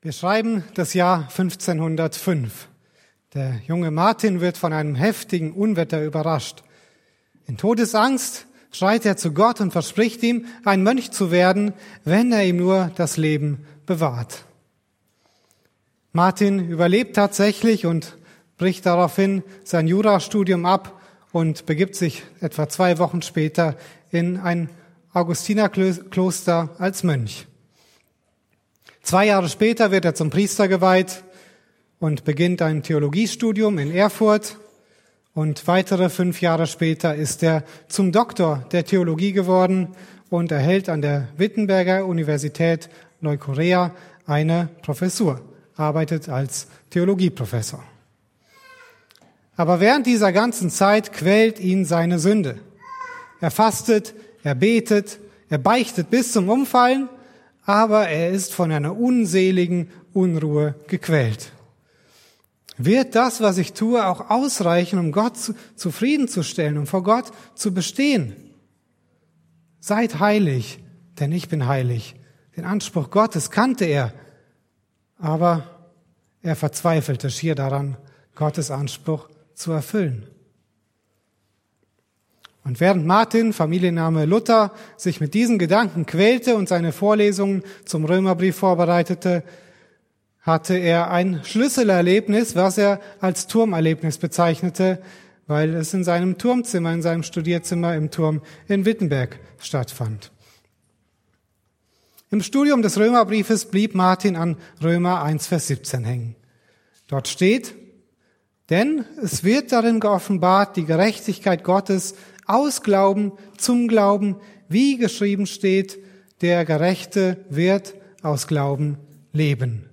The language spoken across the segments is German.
Wir schreiben das Jahr 1505. Der junge Martin wird von einem heftigen Unwetter überrascht. In Todesangst schreit er zu Gott und verspricht ihm, ein Mönch zu werden, wenn er ihm nur das Leben bewahrt. Martin überlebt tatsächlich und bricht daraufhin sein Jurastudium ab und begibt sich etwa zwei Wochen später in ein Augustinerkloster als Mönch. Zwei Jahre später wird er zum Priester geweiht und beginnt ein Theologiestudium in Erfurt. Und weitere fünf Jahre später ist er zum Doktor der Theologie geworden und erhält an der Wittenberger Universität Neukorea eine Professur, arbeitet als Theologieprofessor. Aber während dieser ganzen Zeit quält ihn seine Sünde. Er fastet, er betet, er beichtet bis zum Umfallen aber er ist von einer unseligen Unruhe gequält. Wird das, was ich tue, auch ausreichen, um Gott zufriedenzustellen, um vor Gott zu bestehen? Seid heilig, denn ich bin heilig. Den Anspruch Gottes kannte er, aber er verzweifelte schier daran, Gottes Anspruch zu erfüllen. Und während Martin, Familienname Luther, sich mit diesen Gedanken quälte und seine Vorlesungen zum Römerbrief vorbereitete, hatte er ein Schlüsselerlebnis, was er als Turmerlebnis bezeichnete, weil es in seinem Turmzimmer, in seinem Studierzimmer im Turm in Wittenberg stattfand. Im Studium des Römerbriefes blieb Martin an Römer 1, Vers 17 hängen. Dort steht, denn es wird darin geoffenbart die Gerechtigkeit Gottes aus Glauben zum Glauben, wie geschrieben steht, der Gerechte wird aus Glauben leben.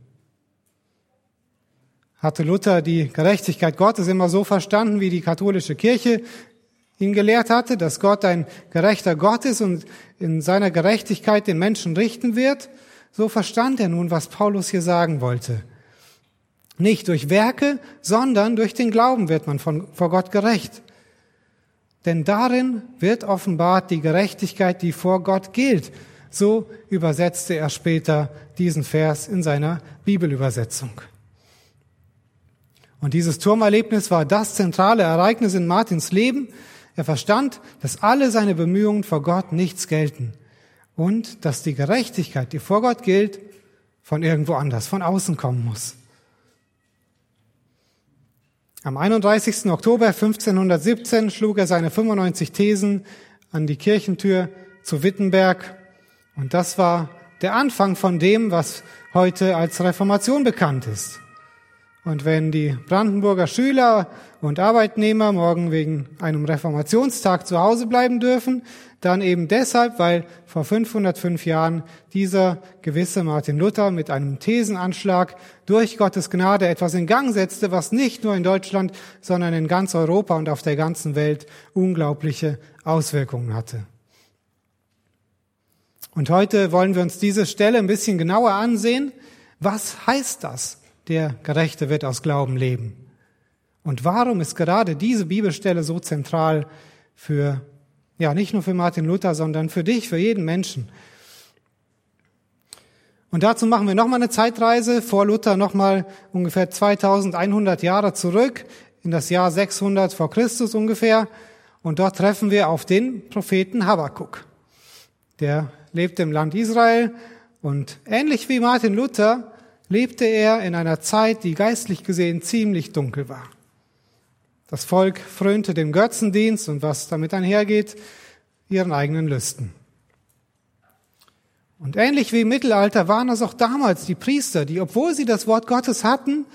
Hatte Luther die Gerechtigkeit Gottes immer so verstanden, wie die katholische Kirche ihn gelehrt hatte, dass Gott ein gerechter Gott ist und in seiner Gerechtigkeit den Menschen richten wird? So verstand er nun, was Paulus hier sagen wollte. Nicht durch Werke, sondern durch den Glauben wird man von, vor Gott gerecht denn darin wird offenbart die Gerechtigkeit, die vor Gott gilt. So übersetzte er später diesen Vers in seiner Bibelübersetzung. Und dieses Turmerlebnis war das zentrale Ereignis in Martins Leben. Er verstand, dass alle seine Bemühungen vor Gott nichts gelten und dass die Gerechtigkeit, die vor Gott gilt, von irgendwo anders, von außen kommen muss. Am 31. Oktober 1517 schlug er seine 95 Thesen an die Kirchentür zu Wittenberg. Und das war der Anfang von dem, was heute als Reformation bekannt ist. Und wenn die Brandenburger Schüler und Arbeitnehmer morgen wegen einem Reformationstag zu Hause bleiben dürfen, dann eben deshalb, weil vor 505 Jahren dieser gewisse Martin Luther mit einem Thesenanschlag durch Gottes Gnade etwas in Gang setzte, was nicht nur in Deutschland, sondern in ganz Europa und auf der ganzen Welt unglaubliche Auswirkungen hatte. Und heute wollen wir uns diese Stelle ein bisschen genauer ansehen. Was heißt das? Der Gerechte wird aus Glauben leben. Und warum ist gerade diese Bibelstelle so zentral für, ja, nicht nur für Martin Luther, sondern für dich, für jeden Menschen? Und dazu machen wir nochmal eine Zeitreise vor Luther nochmal ungefähr 2100 Jahre zurück in das Jahr 600 vor Christus ungefähr. Und dort treffen wir auf den Propheten Habakkuk. Der lebte im Land Israel und ähnlich wie Martin Luther lebte er in einer Zeit, die geistlich gesehen ziemlich dunkel war. Das Volk frönte dem Götzendienst und was damit einhergeht, ihren eigenen Lüsten. Und ähnlich wie im Mittelalter waren es auch damals die Priester, die, obwohl sie das Wort Gottes hatten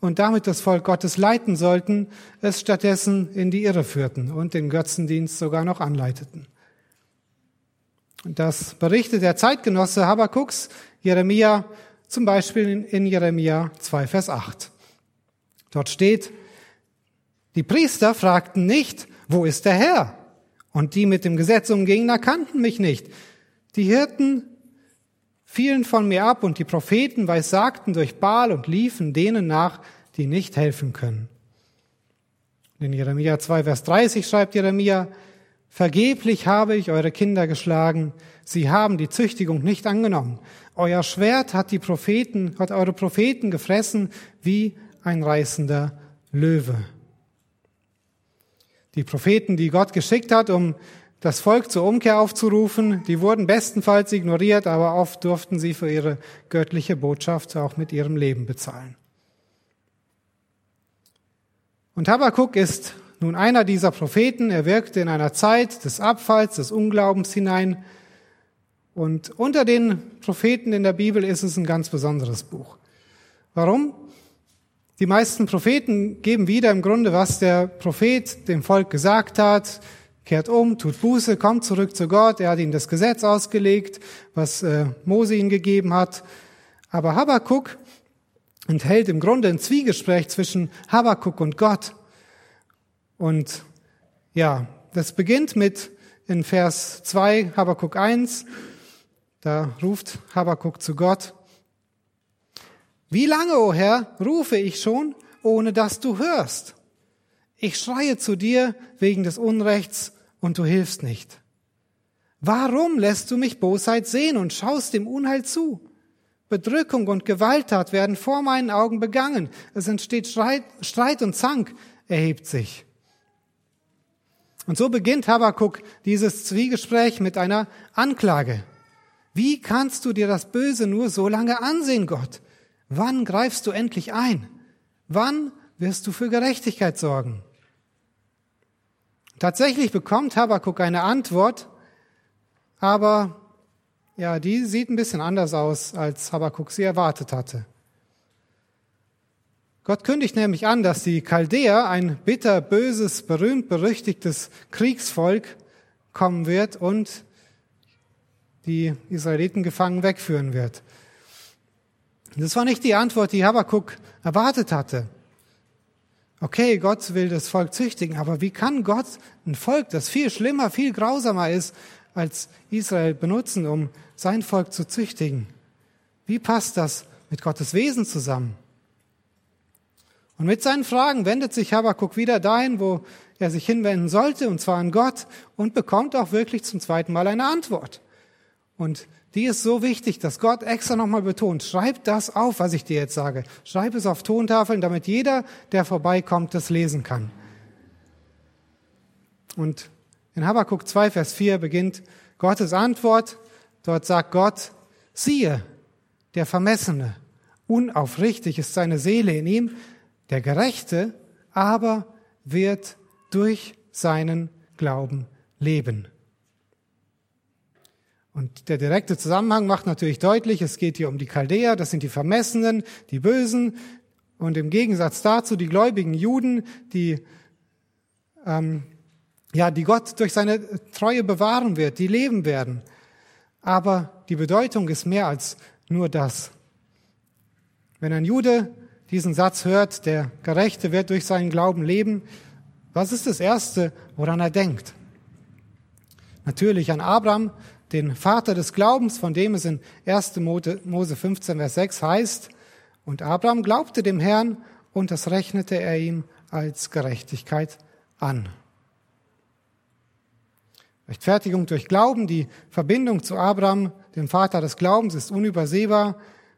und damit das Volk Gottes leiten sollten, es stattdessen in die Irre führten und den Götzendienst sogar noch anleiteten. Und das berichtet der Zeitgenosse Habakuks, Jeremia zum Beispiel in Jeremia 2, Vers 8. Dort steht, die Priester fragten nicht, wo ist der Herr? Und die mit dem Gesetz umgingen, erkannten mich nicht. Die Hirten fielen von mir ab und die Propheten weissagten durch Baal und liefen denen nach, die nicht helfen können. In Jeremia 2, Vers 30 schreibt Jeremia, Vergeblich habe ich eure Kinder geschlagen, sie haben die Züchtigung nicht angenommen. Euer Schwert hat die Propheten, hat eure Propheten gefressen wie ein reißender Löwe. Die Propheten, die Gott geschickt hat, um das Volk zur Umkehr aufzurufen, die wurden bestenfalls ignoriert, aber oft durften sie für ihre göttliche Botschaft auch mit ihrem Leben bezahlen. Und Habakkuk ist nun einer dieser Propheten. Er wirkte in einer Zeit des Abfalls, des Unglaubens hinein. Und unter den Propheten in der Bibel ist es ein ganz besonderes Buch. Warum? Die meisten Propheten geben wieder im Grunde, was der Prophet dem Volk gesagt hat, kehrt um, tut Buße, kommt zurück zu Gott. Er hat ihnen das Gesetz ausgelegt, was äh, Mose ihnen gegeben hat. Aber Habakkuk enthält im Grunde ein Zwiegespräch zwischen Habakkuk und Gott. Und ja, das beginnt mit in Vers 2, Habakkuk 1. Da ruft Habakkuk zu Gott. Wie lange, o oh Herr, rufe ich schon, ohne dass du hörst? Ich schreie zu dir wegen des Unrechts und du hilfst nicht. Warum lässt du mich Bosheit sehen und schaust dem Unheil zu? Bedrückung und Gewalttat werden vor meinen Augen begangen. Es entsteht Streit, Streit und Zank erhebt sich. Und so beginnt Habakuk dieses Zwiegespräch mit einer Anklage. Wie kannst du dir das Böse nur so lange ansehen, Gott? Wann greifst du endlich ein? Wann wirst du für Gerechtigkeit sorgen? Tatsächlich bekommt Habakuk eine Antwort, aber ja, die sieht ein bisschen anders aus, als Habakuk sie erwartet hatte. Gott kündigt nämlich an, dass die Chaldäer, ein bitter, böses, berühmt berüchtigtes Kriegsvolk, kommen wird und die Israeliten gefangen wegführen wird. Das war nicht die Antwort, die Habakkuk erwartet hatte. Okay, Gott will das Volk züchtigen, aber wie kann Gott ein Volk, das viel schlimmer, viel grausamer ist als Israel, benutzen, um sein Volk zu züchtigen? Wie passt das mit Gottes Wesen zusammen? Und mit seinen Fragen wendet sich Habakkuk wieder dahin, wo er sich hinwenden sollte, und zwar an Gott, und bekommt auch wirklich zum zweiten Mal eine Antwort. Und die ist so wichtig, dass Gott extra nochmal betont, schreib das auf, was ich dir jetzt sage. Schreib es auf Tontafeln, damit jeder, der vorbeikommt, das lesen kann. Und in Habakkuk 2, Vers 4 beginnt Gottes Antwort. Dort sagt Gott, siehe, der Vermessene, unaufrichtig ist seine Seele in ihm, der Gerechte aber wird durch seinen Glauben leben. Und der direkte Zusammenhang macht natürlich deutlich, es geht hier um die Chaldäer, das sind die Vermessenen, die Bösen. Und im Gegensatz dazu die gläubigen Juden, die, ähm, ja, die Gott durch seine Treue bewahren wird, die leben werden. Aber die Bedeutung ist mehr als nur das. Wenn ein Jude diesen Satz hört, der Gerechte wird durch seinen Glauben leben, was ist das Erste, woran er denkt? Natürlich an Abraham, den Vater des Glaubens, von dem es in 1. Mose 15, Vers 6 heißt, und Abraham glaubte dem Herrn und das rechnete er ihm als Gerechtigkeit an. Rechtfertigung durch Glauben, die Verbindung zu Abraham, dem Vater des Glaubens, ist unübersehbar.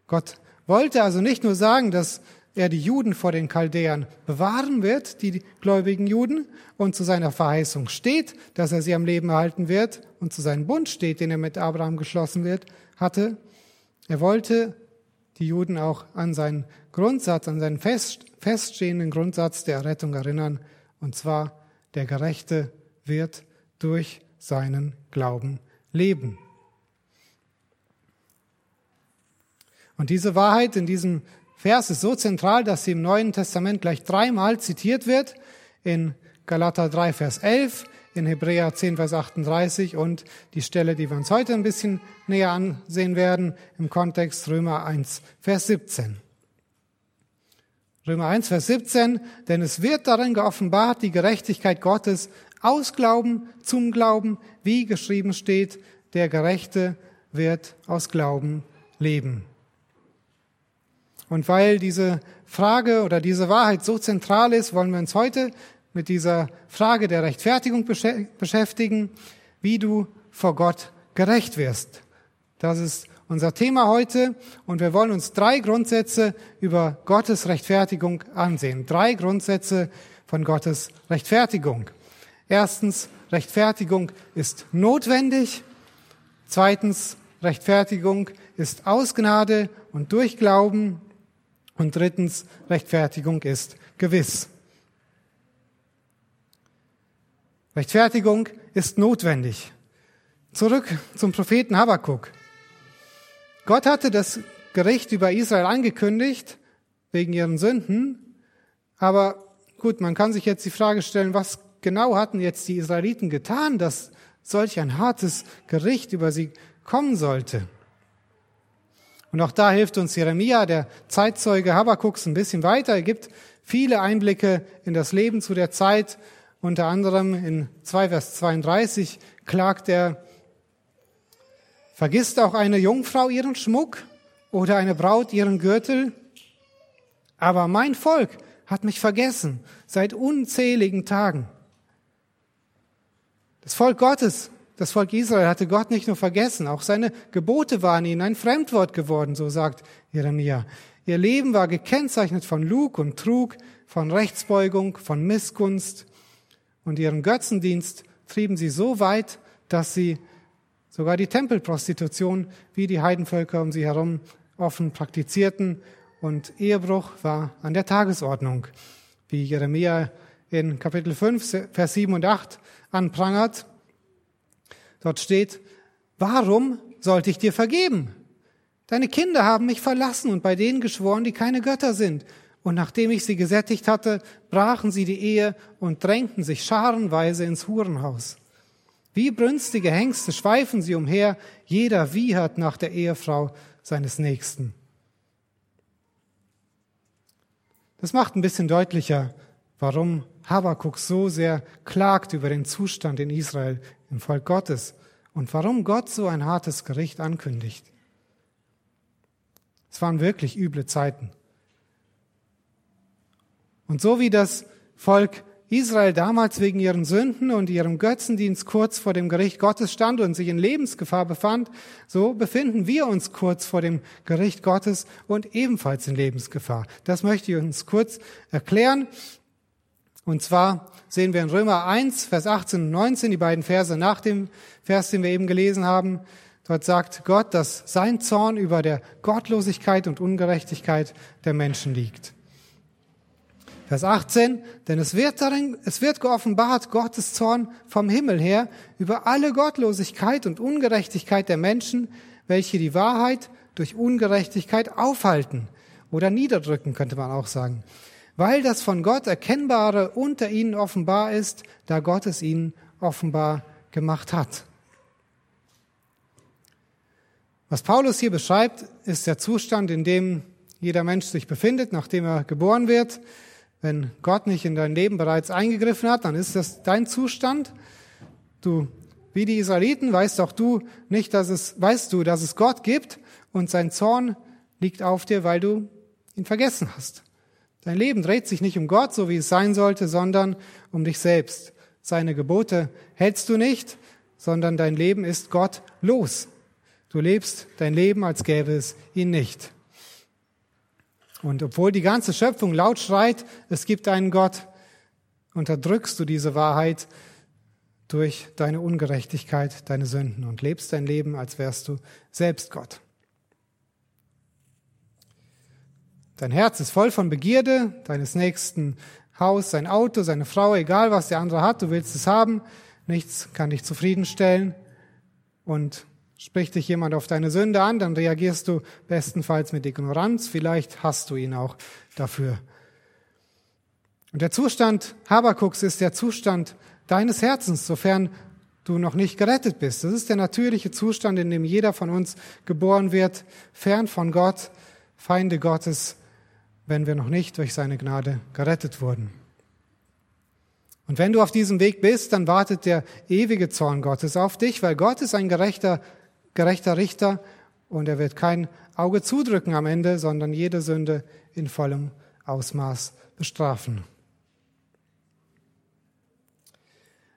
Gott wollte also nicht nur sagen, dass er die Juden vor den Chaldäern bewahren wird, die gläubigen Juden, und zu seiner Verheißung steht, dass er sie am Leben erhalten wird, und zu seinem Bund steht, den er mit Abraham geschlossen wird, hatte. Er wollte die Juden auch an seinen Grundsatz, an seinen fest, feststehenden Grundsatz der Errettung erinnern, und zwar der Gerechte wird durch seinen Glauben leben. Und diese Wahrheit in diesem Vers ist so zentral, dass sie im Neuen Testament gleich dreimal zitiert wird. In Galater 3, Vers 11, in Hebräer 10, Vers 38 und die Stelle, die wir uns heute ein bisschen näher ansehen werden, im Kontext Römer 1, Vers 17. Römer 1, Vers 17, denn es wird darin geoffenbart, die Gerechtigkeit Gottes aus Glauben zum Glauben, wie geschrieben steht, der Gerechte wird aus Glauben leben. Und weil diese Frage oder diese Wahrheit so zentral ist, wollen wir uns heute mit dieser Frage der Rechtfertigung beschäftigen, wie du vor Gott gerecht wirst. Das ist unser Thema heute und wir wollen uns drei Grundsätze über Gottes Rechtfertigung ansehen. Drei Grundsätze von Gottes Rechtfertigung. Erstens, Rechtfertigung ist notwendig. Zweitens, Rechtfertigung ist aus Gnade und durch Glauben. Und drittens, Rechtfertigung ist gewiss. Rechtfertigung ist notwendig. Zurück zum Propheten Habakkuk. Gott hatte das Gericht über Israel angekündigt, wegen ihren Sünden. Aber gut, man kann sich jetzt die Frage stellen, was genau hatten jetzt die Israeliten getan, dass solch ein hartes Gericht über sie kommen sollte? Und auch da hilft uns Jeremia, der Zeitzeuge Habakuks, ein bisschen weiter. Er gibt viele Einblicke in das Leben zu der Zeit. Unter anderem in 2 Vers 32 klagt er Vergisst auch eine Jungfrau ihren Schmuck oder eine Braut ihren Gürtel? Aber mein Volk hat mich vergessen seit unzähligen Tagen. Das Volk Gottes, das Volk Israel hatte Gott nicht nur vergessen, auch seine Gebote waren ihnen ein Fremdwort geworden, so sagt Jeremia. Ihr Leben war gekennzeichnet von Lug und Trug, von Rechtsbeugung, von Missgunst und ihren Götzendienst trieben sie so weit, dass sie Sogar die Tempelprostitution, wie die Heidenvölker um sie herum offen praktizierten. Und Ehebruch war an der Tagesordnung, wie Jeremia in Kapitel 5, Vers 7 und 8 anprangert. Dort steht, warum sollte ich dir vergeben? Deine Kinder haben mich verlassen und bei denen geschworen, die keine Götter sind. Und nachdem ich sie gesättigt hatte, brachen sie die Ehe und drängten sich scharenweise ins Hurenhaus. Wie brünstige Hengste schweifen sie umher, jeder wiehert nach der Ehefrau seines Nächsten. Das macht ein bisschen deutlicher, warum Habakuk so sehr klagt über den Zustand in Israel, im Volk Gottes, und warum Gott so ein hartes Gericht ankündigt. Es waren wirklich üble Zeiten. Und so wie das Volk Israel damals wegen ihren Sünden und ihrem Götzendienst kurz vor dem Gericht Gottes stand und sich in Lebensgefahr befand, so befinden wir uns kurz vor dem Gericht Gottes und ebenfalls in Lebensgefahr. Das möchte ich uns kurz erklären. Und zwar sehen wir in Römer 1, Vers 18 und 19, die beiden Verse nach dem Vers, den wir eben gelesen haben. Dort sagt Gott, dass sein Zorn über der Gottlosigkeit und Ungerechtigkeit der Menschen liegt. Vers 18, denn es wird darin, es wird geoffenbart Gottes Zorn vom Himmel her über alle Gottlosigkeit und Ungerechtigkeit der Menschen, welche die Wahrheit durch Ungerechtigkeit aufhalten oder niederdrücken, könnte man auch sagen, weil das von Gott Erkennbare unter ihnen offenbar ist, da Gott es ihnen offenbar gemacht hat. Was Paulus hier beschreibt, ist der Zustand, in dem jeder Mensch sich befindet, nachdem er geboren wird. Wenn Gott nicht in dein Leben bereits eingegriffen hat, dann ist das dein Zustand. Du, wie die Israeliten, weißt auch du nicht, dass es, weißt du, dass es Gott gibt und sein Zorn liegt auf dir, weil du ihn vergessen hast. Dein Leben dreht sich nicht um Gott, so wie es sein sollte, sondern um dich selbst. Seine Gebote hältst du nicht, sondern dein Leben ist Gott los. Du lebst dein Leben, als gäbe es ihn nicht. Und obwohl die ganze Schöpfung laut schreit, es gibt einen Gott, unterdrückst du diese Wahrheit durch deine Ungerechtigkeit, deine Sünden und lebst dein Leben, als wärst du selbst Gott. Dein Herz ist voll von Begierde, deines nächsten Haus, sein Auto, seine Frau, egal was der andere hat, du willst es haben, nichts kann dich zufriedenstellen und Spricht dich jemand auf deine Sünde an, dann reagierst du bestenfalls mit Ignoranz, vielleicht hast du ihn auch dafür. Und der Zustand Habakuks ist der Zustand deines Herzens, sofern du noch nicht gerettet bist. Das ist der natürliche Zustand, in dem jeder von uns geboren wird, fern von Gott, Feinde Gottes, wenn wir noch nicht durch seine Gnade gerettet wurden. Und wenn du auf diesem Weg bist, dann wartet der ewige Zorn Gottes auf dich, weil Gott ist ein gerechter gerechter Richter und er wird kein Auge zudrücken am Ende, sondern jede Sünde in vollem Ausmaß bestrafen.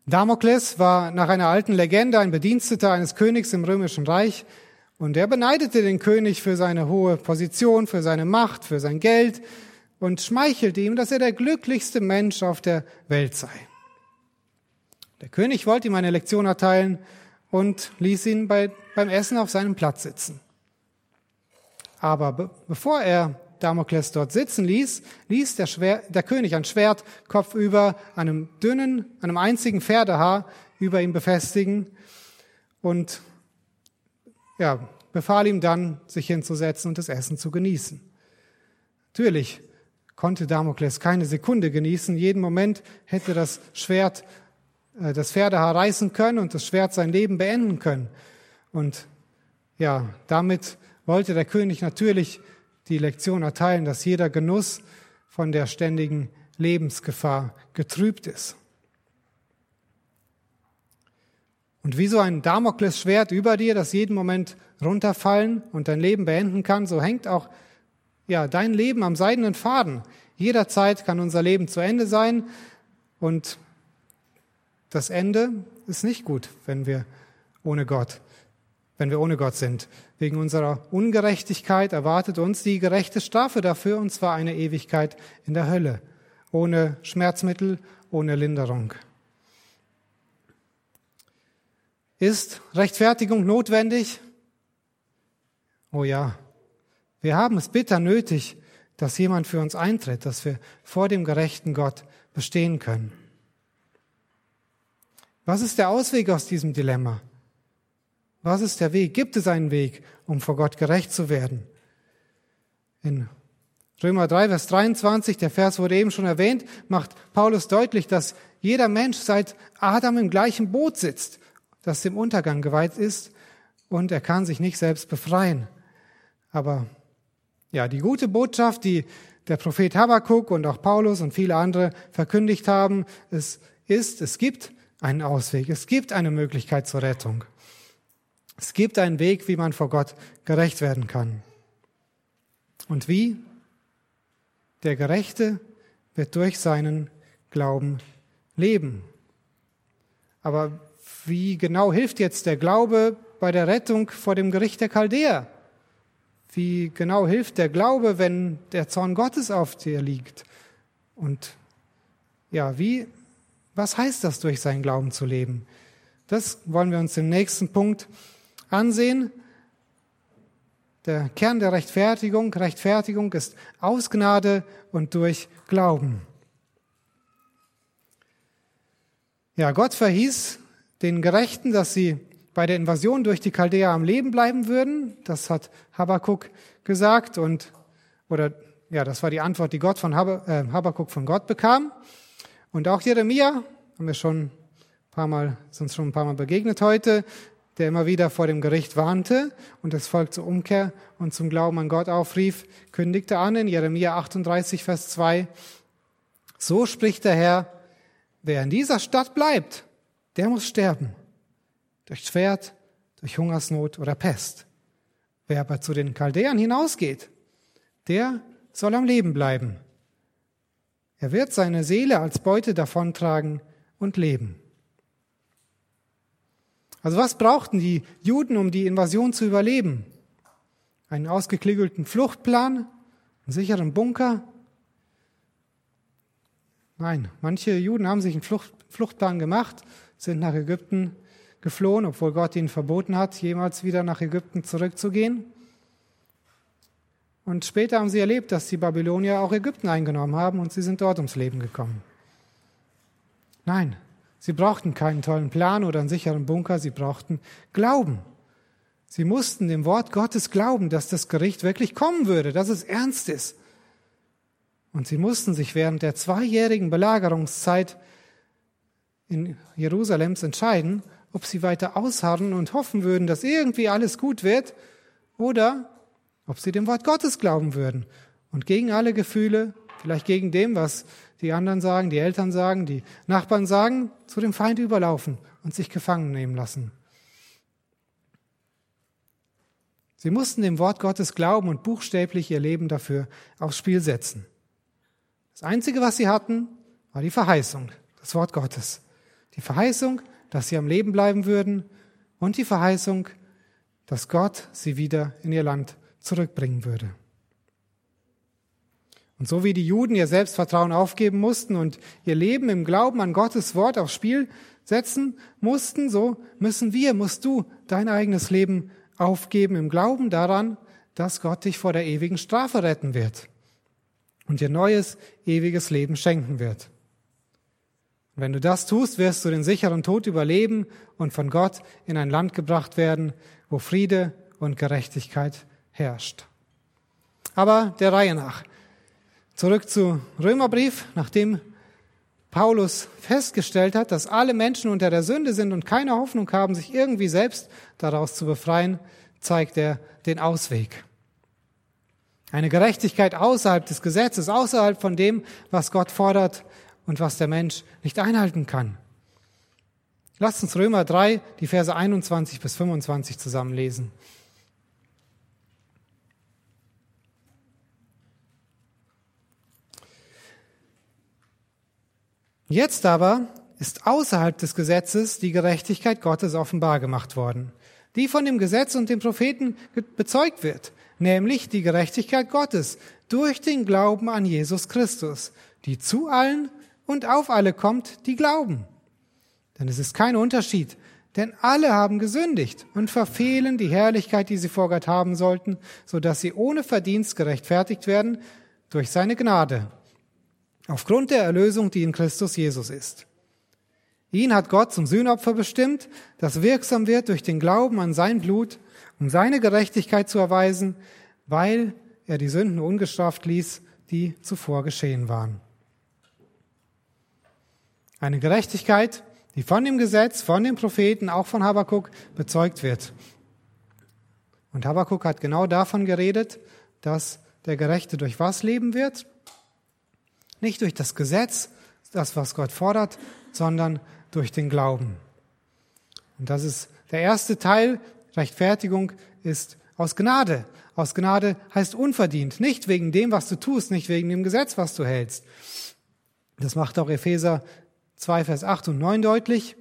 Damokles war nach einer alten Legende ein Bediensteter eines Königs im römischen Reich und er beneidete den König für seine hohe Position, für seine Macht, für sein Geld und schmeichelte ihm, dass er der glücklichste Mensch auf der Welt sei. Der König wollte ihm eine Lektion erteilen und ließ ihn bei, beim Essen auf seinem Platz sitzen. Aber be bevor er Damokles dort sitzen ließ, ließ der, Schwer der König ein Schwert kopfüber einem dünnen, einem einzigen Pferdehaar über ihm befestigen und ja, befahl ihm dann, sich hinzusetzen und das Essen zu genießen. Natürlich konnte Damokles keine Sekunde genießen. Jeden Moment hätte das Schwert äh, das Pferdehaar reißen können und das Schwert sein Leben beenden können. Und ja, damit wollte der König natürlich die Lektion erteilen, dass jeder Genuss von der ständigen Lebensgefahr getrübt ist. Und wie so ein Damoklesschwert über dir, das jeden Moment runterfallen und dein Leben beenden kann, so hängt auch ja, dein Leben am seidenen Faden. Jederzeit kann unser Leben zu Ende sein und das Ende ist nicht gut, wenn wir ohne Gott, wenn wir ohne Gott sind. Wegen unserer Ungerechtigkeit erwartet uns die gerechte Strafe dafür, und zwar eine Ewigkeit in der Hölle, ohne Schmerzmittel, ohne Linderung. Ist Rechtfertigung notwendig? Oh ja, wir haben es bitter nötig, dass jemand für uns eintritt, dass wir vor dem gerechten Gott bestehen können. Was ist der Ausweg aus diesem Dilemma? Was ist der Weg? Gibt es einen Weg, um vor Gott gerecht zu werden? In Römer 3, Vers 23, der Vers wurde eben schon erwähnt, macht Paulus deutlich, dass jeder Mensch seit Adam im gleichen Boot sitzt, das dem Untergang geweiht ist und er kann sich nicht selbst befreien. Aber ja, die gute Botschaft, die der Prophet Habakkuk und auch Paulus und viele andere verkündigt haben, es ist, es gibt einen Ausweg. Es gibt eine Möglichkeit zur Rettung. Es gibt einen Weg, wie man vor Gott gerecht werden kann. Und wie? Der Gerechte wird durch seinen Glauben leben. Aber wie genau hilft jetzt der Glaube bei der Rettung vor dem Gericht der Chaldäer? Wie genau hilft der Glaube, wenn der Zorn Gottes auf dir liegt? Und ja, wie was heißt das, durch seinen Glauben zu leben? Das wollen wir uns im nächsten Punkt ansehen. Der Kern der Rechtfertigung, Rechtfertigung ist aus Gnade und durch Glauben. Ja, Gott verhieß den Gerechten, dass sie bei der Invasion durch die Chaldäer am Leben bleiben würden. Das hat Habakkuk gesagt und, oder, ja, das war die Antwort, die Gott von äh, Habakkuk von Gott bekam. Und auch Jeremia, haben wir schon ein paar Mal, sonst schon ein paar Mal begegnet heute, der immer wieder vor dem Gericht warnte und das Volk zur Umkehr und zum Glauben an Gott aufrief, kündigte an in Jeremia 38, Vers 2, so spricht der Herr, wer in dieser Stadt bleibt, der muss sterben. Durch Schwert, durch Hungersnot oder Pest. Wer aber zu den Chaldäern hinausgeht, der soll am Leben bleiben. Er wird seine Seele als Beute davontragen und leben. Also was brauchten die Juden, um die Invasion zu überleben? Einen ausgeklügelten Fluchtplan, einen sicheren Bunker? Nein, manche Juden haben sich einen Flucht, Fluchtplan gemacht, sind nach Ägypten geflohen, obwohl Gott ihnen verboten hat, jemals wieder nach Ägypten zurückzugehen. Und später haben sie erlebt, dass die Babylonier auch Ägypten eingenommen haben und sie sind dort ums Leben gekommen. Nein, sie brauchten keinen tollen Plan oder einen sicheren Bunker, sie brauchten Glauben. Sie mussten dem Wort Gottes glauben, dass das Gericht wirklich kommen würde, dass es ernst ist. Und sie mussten sich während der zweijährigen Belagerungszeit in Jerusalems entscheiden, ob sie weiter ausharren und hoffen würden, dass irgendwie alles gut wird, oder ob sie dem Wort Gottes glauben würden und gegen alle Gefühle, vielleicht gegen dem, was die anderen sagen, die Eltern sagen, die Nachbarn sagen, zu dem Feind überlaufen und sich gefangen nehmen lassen. Sie mussten dem Wort Gottes glauben und buchstäblich ihr Leben dafür aufs Spiel setzen. Das Einzige, was sie hatten, war die Verheißung, das Wort Gottes. Die Verheißung, dass sie am Leben bleiben würden und die Verheißung, dass Gott sie wieder in ihr Land zurückbringen würde. Und so wie die Juden ihr Selbstvertrauen aufgeben mussten und ihr Leben im Glauben an Gottes Wort aufs Spiel setzen mussten, so müssen wir, musst du dein eigenes Leben aufgeben im Glauben daran, dass Gott dich vor der ewigen Strafe retten wird und dir neues, ewiges Leben schenken wird. Wenn du das tust, wirst du den sicheren Tod überleben und von Gott in ein Land gebracht werden, wo Friede und Gerechtigkeit herrscht. Aber der Reihe nach. Zurück zu Römerbrief, nachdem Paulus festgestellt hat, dass alle Menschen unter der Sünde sind und keine Hoffnung haben, sich irgendwie selbst daraus zu befreien, zeigt er den Ausweg. Eine Gerechtigkeit außerhalb des Gesetzes, außerhalb von dem, was Gott fordert und was der Mensch nicht einhalten kann. Lasst uns Römer 3, die Verse 21 bis 25 zusammenlesen. Jetzt aber ist außerhalb des Gesetzes die Gerechtigkeit Gottes offenbar gemacht worden, die von dem Gesetz und den Propheten bezeugt wird, nämlich die Gerechtigkeit Gottes durch den Glauben an Jesus Christus, die zu allen und auf alle kommt, die glauben. Denn es ist kein Unterschied, denn alle haben gesündigt und verfehlen die Herrlichkeit, die sie vor Gott haben sollten, so dass sie ohne Verdienst gerechtfertigt werden durch seine Gnade Aufgrund der Erlösung, die in Christus Jesus ist. Ihn hat Gott zum Sühnopfer bestimmt, das wirksam wird durch den Glauben an sein Blut, um seine Gerechtigkeit zu erweisen, weil er die Sünden ungestraft ließ, die zuvor geschehen waren. Eine Gerechtigkeit, die von dem Gesetz, von den Propheten, auch von Habakkuk bezeugt wird. Und Habakkuk hat genau davon geredet, dass der Gerechte durch was leben wird? Nicht durch das Gesetz, das, was Gott fordert, sondern durch den Glauben. Und das ist der erste Teil. Rechtfertigung ist aus Gnade. Aus Gnade heißt unverdient. Nicht wegen dem, was du tust, nicht wegen dem Gesetz, was du hältst. Das macht auch Epheser 2, Vers 8 und 9 deutlich.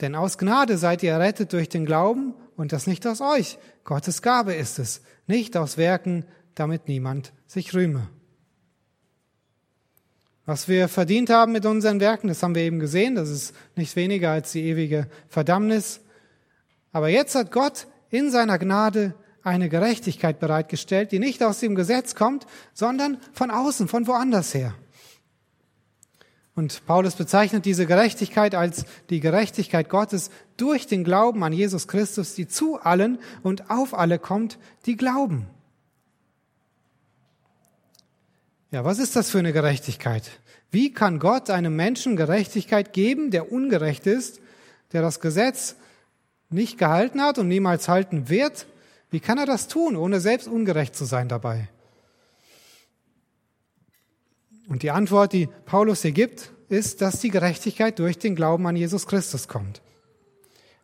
Denn aus Gnade seid ihr errettet durch den Glauben und das nicht aus euch. Gottes Gabe ist es, nicht aus Werken, damit niemand sich rühme. Was wir verdient haben mit unseren Werken, das haben wir eben gesehen, das ist nicht weniger als die ewige Verdammnis. Aber jetzt hat Gott in seiner Gnade eine Gerechtigkeit bereitgestellt, die nicht aus dem Gesetz kommt, sondern von außen, von woanders her. Und Paulus bezeichnet diese Gerechtigkeit als die Gerechtigkeit Gottes durch den Glauben an Jesus Christus, die zu allen und auf alle kommt, die glauben. Ja, was ist das für eine Gerechtigkeit? Wie kann Gott einem Menschen Gerechtigkeit geben, der ungerecht ist, der das Gesetz nicht gehalten hat und niemals halten wird? Wie kann er das tun, ohne selbst ungerecht zu sein dabei? Und die Antwort, die Paulus hier gibt, ist, dass die Gerechtigkeit durch den Glauben an Jesus Christus kommt.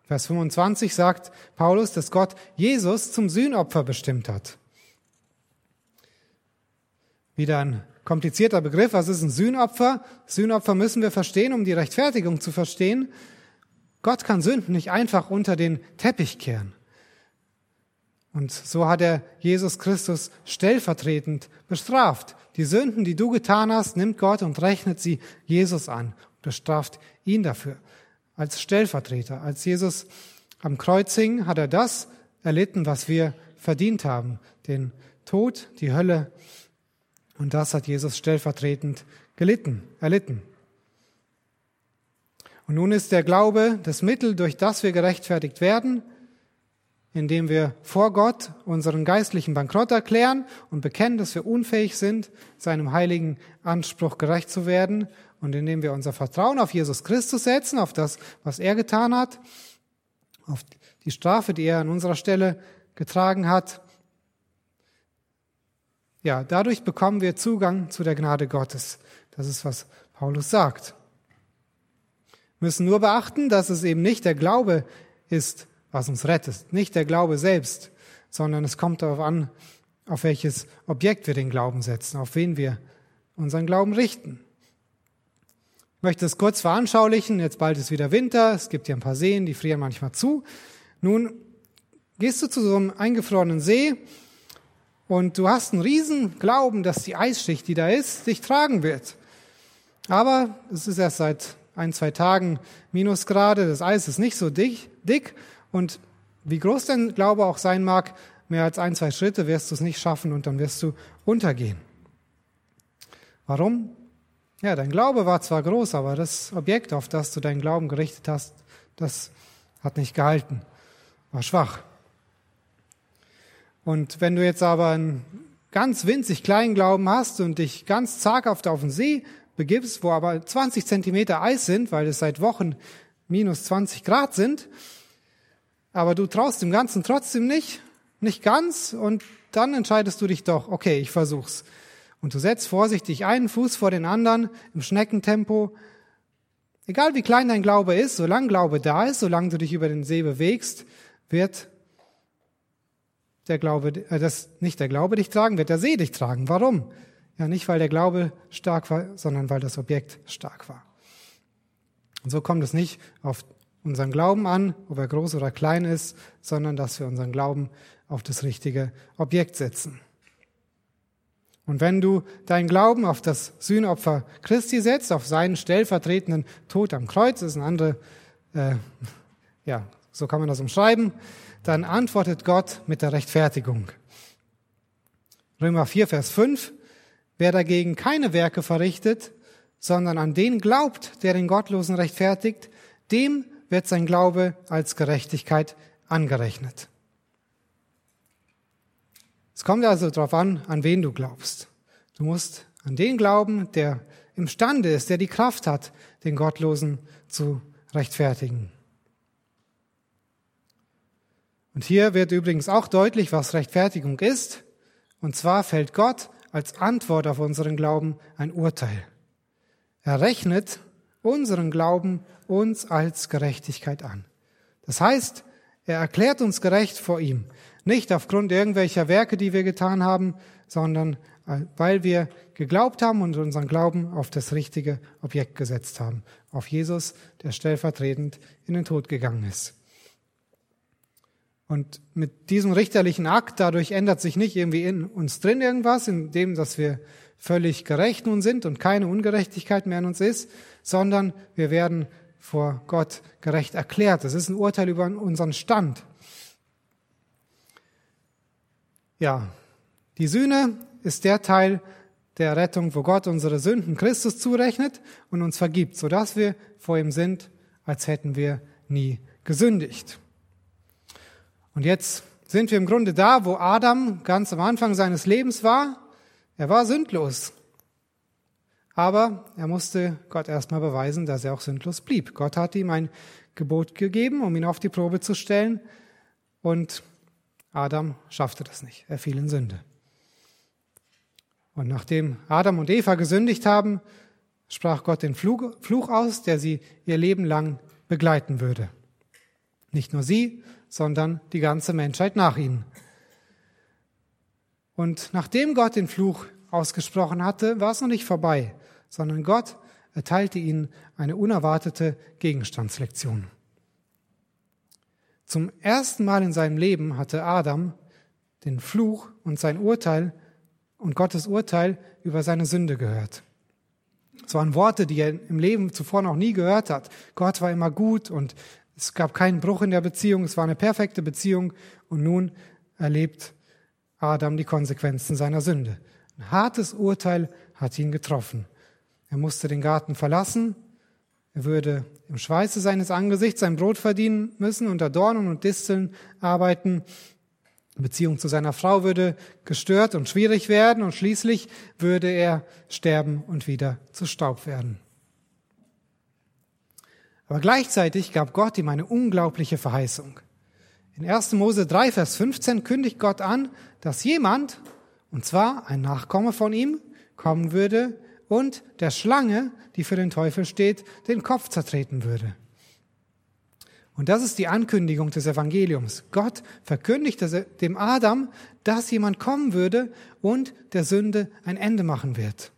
Vers 25 sagt Paulus, dass Gott Jesus zum Sühnopfer bestimmt hat. Wieder ein komplizierter Begriff. Was ist ein Sühnopfer? Sühnopfer müssen wir verstehen, um die Rechtfertigung zu verstehen. Gott kann Sünden nicht einfach unter den Teppich kehren. Und so hat er Jesus Christus stellvertretend bestraft. Die Sünden, die du getan hast, nimmt Gott und rechnet sie Jesus an und bestraft ihn dafür. Als Stellvertreter. Als Jesus am Kreuz hing, hat er das erlitten, was wir verdient haben. Den Tod, die Hölle, und das hat Jesus stellvertretend gelitten, erlitten. Und nun ist der Glaube das Mittel, durch das wir gerechtfertigt werden, indem wir vor Gott unseren geistlichen Bankrott erklären und bekennen, dass wir unfähig sind, seinem heiligen Anspruch gerecht zu werden und indem wir unser Vertrauen auf Jesus Christus setzen, auf das, was er getan hat, auf die Strafe, die er an unserer Stelle getragen hat ja, dadurch bekommen wir Zugang zu der Gnade Gottes. Das ist, was Paulus sagt. Wir müssen nur beachten, dass es eben nicht der Glaube ist, was uns rettet, nicht der Glaube selbst, sondern es kommt darauf an, auf welches Objekt wir den Glauben setzen, auf wen wir unseren Glauben richten. Ich möchte es kurz veranschaulichen. Jetzt bald ist wieder Winter, es gibt hier ein paar Seen, die frieren manchmal zu. Nun gehst du zu so einem eingefrorenen See und du hast einen riesen Glauben, dass die Eisschicht, die da ist, dich tragen wird. Aber es ist erst seit ein, zwei Tagen Minusgrade, das Eis ist nicht so dick, dick und wie groß dein Glaube auch sein mag, mehr als ein, zwei Schritte wirst du es nicht schaffen und dann wirst du untergehen. Warum? Ja, dein Glaube war zwar groß, aber das Objekt, auf das du deinen Glauben gerichtet hast, das hat nicht gehalten, war schwach. Und wenn du jetzt aber einen ganz winzig kleinen Glauben hast und dich ganz zaghaft auf den See begibst, wo aber 20 Zentimeter Eis sind, weil es seit Wochen minus 20 Grad sind, aber du traust dem Ganzen trotzdem nicht, nicht ganz, und dann entscheidest du dich doch, okay, ich versuch's. Und du setzt vorsichtig einen Fuß vor den anderen im Schneckentempo. Egal wie klein dein Glaube ist, solange Glaube da ist, solange du dich über den See bewegst, wird der Glaube, äh, das, nicht der Glaube dich tragen, wird der See dich tragen. Warum? Ja, nicht weil der Glaube stark war, sondern weil das Objekt stark war. Und so kommt es nicht auf unseren Glauben an, ob er groß oder klein ist, sondern dass wir unseren Glauben auf das richtige Objekt setzen. Und wenn du deinen Glauben auf das Sühnopfer Christi setzt, auf seinen stellvertretenden Tod am Kreuz, ist ein andere, äh, ja, so kann man das umschreiben, dann antwortet Gott mit der Rechtfertigung. Römer 4, Vers 5. Wer dagegen keine Werke verrichtet, sondern an den glaubt, der den Gottlosen rechtfertigt, dem wird sein Glaube als Gerechtigkeit angerechnet. Es kommt also darauf an, an wen du glaubst. Du musst an den glauben, der imstande ist, der die Kraft hat, den Gottlosen zu rechtfertigen. Und hier wird übrigens auch deutlich, was Rechtfertigung ist. Und zwar fällt Gott als Antwort auf unseren Glauben ein Urteil. Er rechnet unseren Glauben uns als Gerechtigkeit an. Das heißt, er erklärt uns gerecht vor ihm. Nicht aufgrund irgendwelcher Werke, die wir getan haben, sondern äh, weil wir geglaubt haben und unseren Glauben auf das richtige Objekt gesetzt haben. Auf Jesus, der stellvertretend in den Tod gegangen ist. Und mit diesem richterlichen Akt, dadurch ändert sich nicht irgendwie in uns drin irgendwas, in dem, dass wir völlig gerecht nun sind und keine Ungerechtigkeit mehr in uns ist, sondern wir werden vor Gott gerecht erklärt. Das ist ein Urteil über unseren Stand. Ja, die Sühne ist der Teil der Rettung, wo Gott unsere Sünden Christus zurechnet und uns vergibt, sodass wir vor ihm sind, als hätten wir nie gesündigt. Und jetzt sind wir im Grunde da, wo Adam ganz am Anfang seines Lebens war. Er war sündlos. Aber er musste Gott erstmal beweisen, dass er auch sündlos blieb. Gott hat ihm ein Gebot gegeben, um ihn auf die Probe zu stellen. Und Adam schaffte das nicht. Er fiel in Sünde. Und nachdem Adam und Eva gesündigt haben, sprach Gott den Fluch aus, der sie ihr Leben lang begleiten würde. Nicht nur sie, sondern die ganze Menschheit nach ihnen. Und nachdem Gott den Fluch ausgesprochen hatte, war es noch nicht vorbei, sondern Gott erteilte ihnen eine unerwartete Gegenstandslektion. Zum ersten Mal in seinem Leben hatte Adam den Fluch und sein Urteil und Gottes Urteil über seine Sünde gehört. Es waren Worte, die er im Leben zuvor noch nie gehört hat. Gott war immer gut und es gab keinen Bruch in der Beziehung, es war eine perfekte Beziehung und nun erlebt Adam die Konsequenzen seiner Sünde. Ein hartes Urteil hat ihn getroffen. Er musste den Garten verlassen, er würde im Schweiße seines Angesichts sein Brot verdienen müssen, unter Dornen und Disteln arbeiten. Die Beziehung zu seiner Frau würde gestört und schwierig werden und schließlich würde er sterben und wieder zu Staub werden. Aber gleichzeitig gab Gott ihm eine unglaubliche Verheißung. In 1. Mose 3, Vers 15 kündigt Gott an, dass jemand, und zwar ein Nachkomme von ihm, kommen würde und der Schlange, die für den Teufel steht, den Kopf zertreten würde. Und das ist die Ankündigung des Evangeliums. Gott verkündigte dem Adam, dass jemand kommen würde und der Sünde ein Ende machen wird.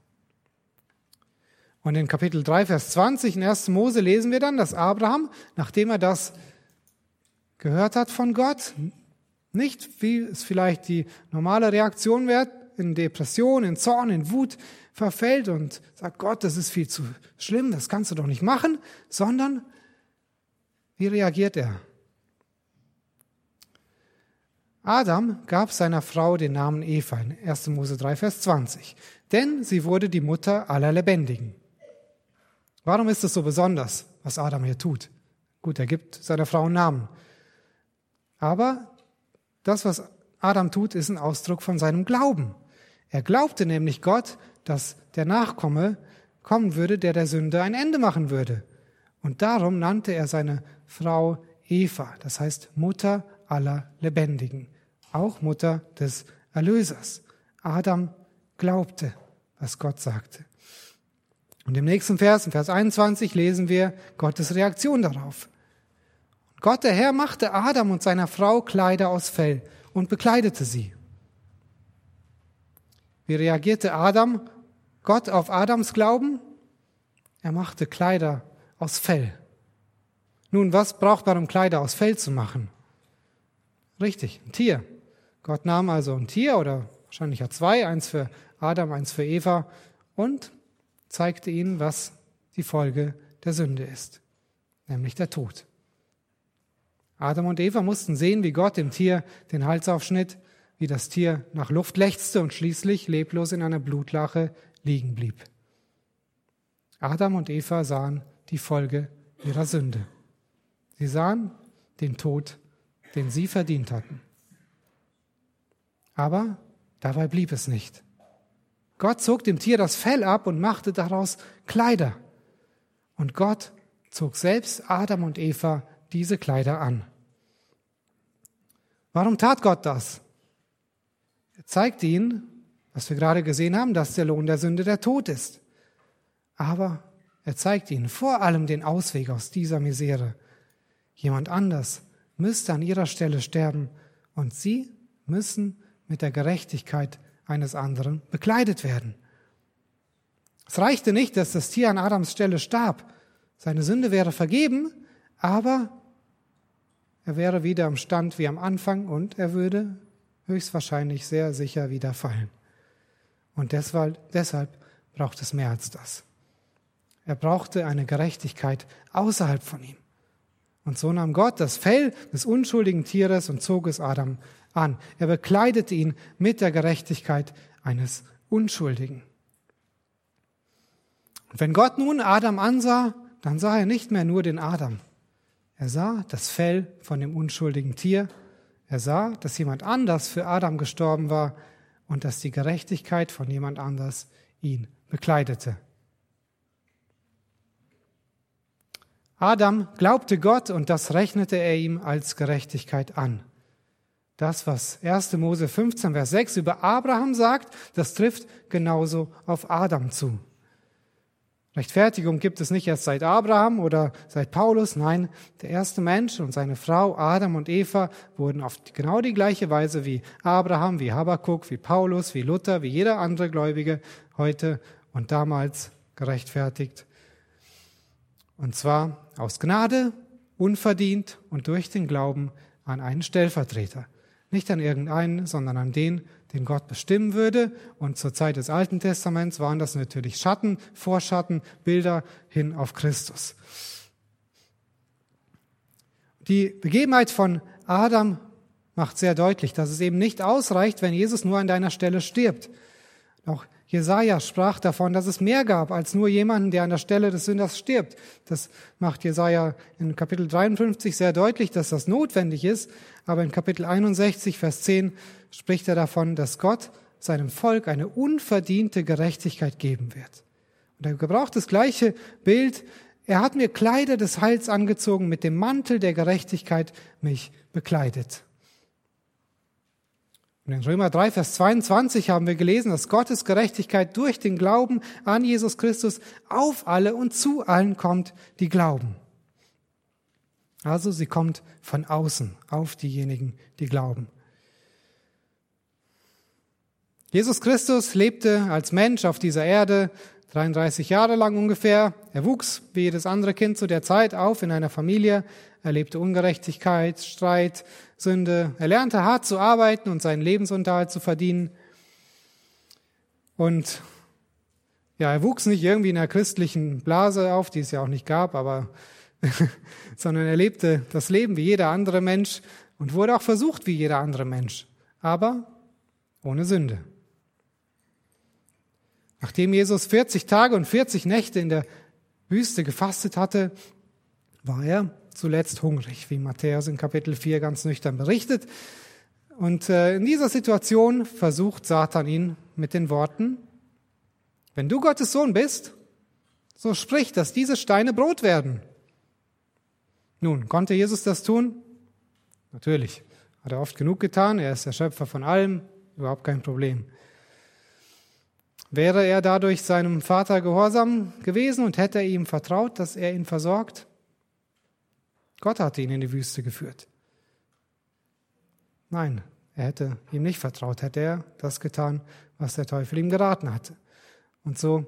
Und in Kapitel 3, Vers 20 in 1. Mose lesen wir dann, dass Abraham, nachdem er das gehört hat von Gott, nicht wie es vielleicht die normale Reaktion wäre, in Depression, in Zorn, in Wut verfällt und sagt, Gott, das ist viel zu schlimm, das kannst du doch nicht machen, sondern wie reagiert er? Adam gab seiner Frau den Namen Eva in 1. Mose 3, Vers 20, denn sie wurde die Mutter aller Lebendigen. Warum ist es so besonders, was Adam hier tut? Gut, er gibt seiner Frau einen Namen. Aber das, was Adam tut, ist ein Ausdruck von seinem Glauben. Er glaubte nämlich Gott, dass der Nachkomme kommen würde, der der Sünde ein Ende machen würde. Und darum nannte er seine Frau Eva, das heißt Mutter aller Lebendigen, auch Mutter des Erlösers. Adam glaubte, was Gott sagte. Und im nächsten Vers, im Vers 21, lesen wir Gottes Reaktion darauf. Gott, der Herr, machte Adam und seiner Frau Kleider aus Fell und bekleidete sie. Wie reagierte Adam, Gott auf Adams Glauben? Er machte Kleider aus Fell. Nun, was braucht man, um Kleider aus Fell zu machen? Richtig, ein Tier. Gott nahm also ein Tier oder wahrscheinlich ja zwei, eins für Adam, eins für Eva und zeigte ihnen, was die Folge der Sünde ist, nämlich der Tod. Adam und Eva mussten sehen, wie Gott dem Tier den Hals aufschnitt, wie das Tier nach Luft lechzte und schließlich leblos in einer Blutlache liegen blieb. Adam und Eva sahen die Folge ihrer Sünde. Sie sahen den Tod, den sie verdient hatten. Aber dabei blieb es nicht. Gott zog dem Tier das Fell ab und machte daraus Kleider. Und Gott zog selbst Adam und Eva diese Kleider an. Warum tat Gott das? Er zeigt ihnen, was wir gerade gesehen haben, dass der Lohn der Sünde der Tod ist. Aber er zeigt ihnen vor allem den Ausweg aus dieser Misere. Jemand anders müsste an ihrer Stelle sterben und sie müssen mit der Gerechtigkeit eines anderen bekleidet werden. Es reichte nicht, dass das Tier an Adams Stelle starb. Seine Sünde wäre vergeben, aber er wäre wieder am Stand wie am Anfang und er würde höchstwahrscheinlich sehr sicher wieder fallen. Und deshalb, deshalb braucht es mehr als das. Er brauchte eine Gerechtigkeit außerhalb von ihm. Und so nahm Gott das Fell des unschuldigen Tieres und zog es Adam an. Er bekleidete ihn mit der Gerechtigkeit eines Unschuldigen. Und wenn Gott nun Adam ansah, dann sah er nicht mehr nur den Adam. Er sah das Fell von dem unschuldigen Tier. Er sah, dass jemand anders für Adam gestorben war und dass die Gerechtigkeit von jemand anders ihn bekleidete. Adam glaubte Gott und das rechnete er ihm als Gerechtigkeit an. Das, was 1. Mose 15, Vers 6 über Abraham sagt, das trifft genauso auf Adam zu. Rechtfertigung gibt es nicht erst seit Abraham oder seit Paulus. Nein, der erste Mensch und seine Frau Adam und Eva wurden auf genau die gleiche Weise wie Abraham, wie Habakkuk, wie Paulus, wie Luther, wie jeder andere Gläubige heute und damals gerechtfertigt. Und zwar aus Gnade, unverdient und durch den Glauben an einen Stellvertreter. Nicht an irgendeinen, sondern an den, den Gott bestimmen würde. Und zur Zeit des Alten Testaments waren das natürlich Schatten, Vorschatten, Bilder hin auf Christus. Die Begebenheit von Adam macht sehr deutlich, dass es eben nicht ausreicht, wenn Jesus nur an deiner Stelle stirbt. Auch Jesaja sprach davon, dass es mehr gab als nur jemanden, der an der Stelle des Sünders stirbt. Das macht Jesaja in Kapitel 53 sehr deutlich, dass das notwendig ist. Aber in Kapitel 61, Vers 10 spricht er davon, dass Gott seinem Volk eine unverdiente Gerechtigkeit geben wird. Und er gebraucht das gleiche Bild. Er hat mir Kleider des Heils angezogen, mit dem Mantel der Gerechtigkeit mich bekleidet. Und in Römer 3, Vers 22 haben wir gelesen, dass Gottes Gerechtigkeit durch den Glauben an Jesus Christus auf alle und zu allen kommt, die glauben. Also sie kommt von außen auf diejenigen, die glauben. Jesus Christus lebte als Mensch auf dieser Erde, 33 Jahre lang ungefähr. Er wuchs wie jedes andere Kind zu der Zeit auf in einer Familie, erlebte Ungerechtigkeit, Streit, Sünde. Er lernte hart zu arbeiten und seinen Lebensunterhalt zu verdienen. Und ja, er wuchs nicht irgendwie in einer christlichen Blase auf, die es ja auch nicht gab, aber sondern er lebte das Leben wie jeder andere Mensch und wurde auch versucht wie jeder andere Mensch, aber ohne Sünde. Nachdem Jesus 40 Tage und 40 Nächte in der Wüste gefastet hatte, war er zuletzt hungrig, wie Matthäus in Kapitel 4 ganz nüchtern berichtet. Und äh, in dieser Situation versucht Satan ihn mit den Worten, wenn du Gottes Sohn bist, so sprich, dass diese Steine Brot werden. Nun, konnte Jesus das tun? Natürlich. Hat er oft genug getan. Er ist der Schöpfer von allem. Überhaupt kein Problem. Wäre er dadurch seinem Vater gehorsam gewesen und hätte er ihm vertraut, dass er ihn versorgt? Gott hatte ihn in die Wüste geführt. Nein, er hätte ihm nicht vertraut, hätte er das getan, was der Teufel ihm geraten hatte. Und so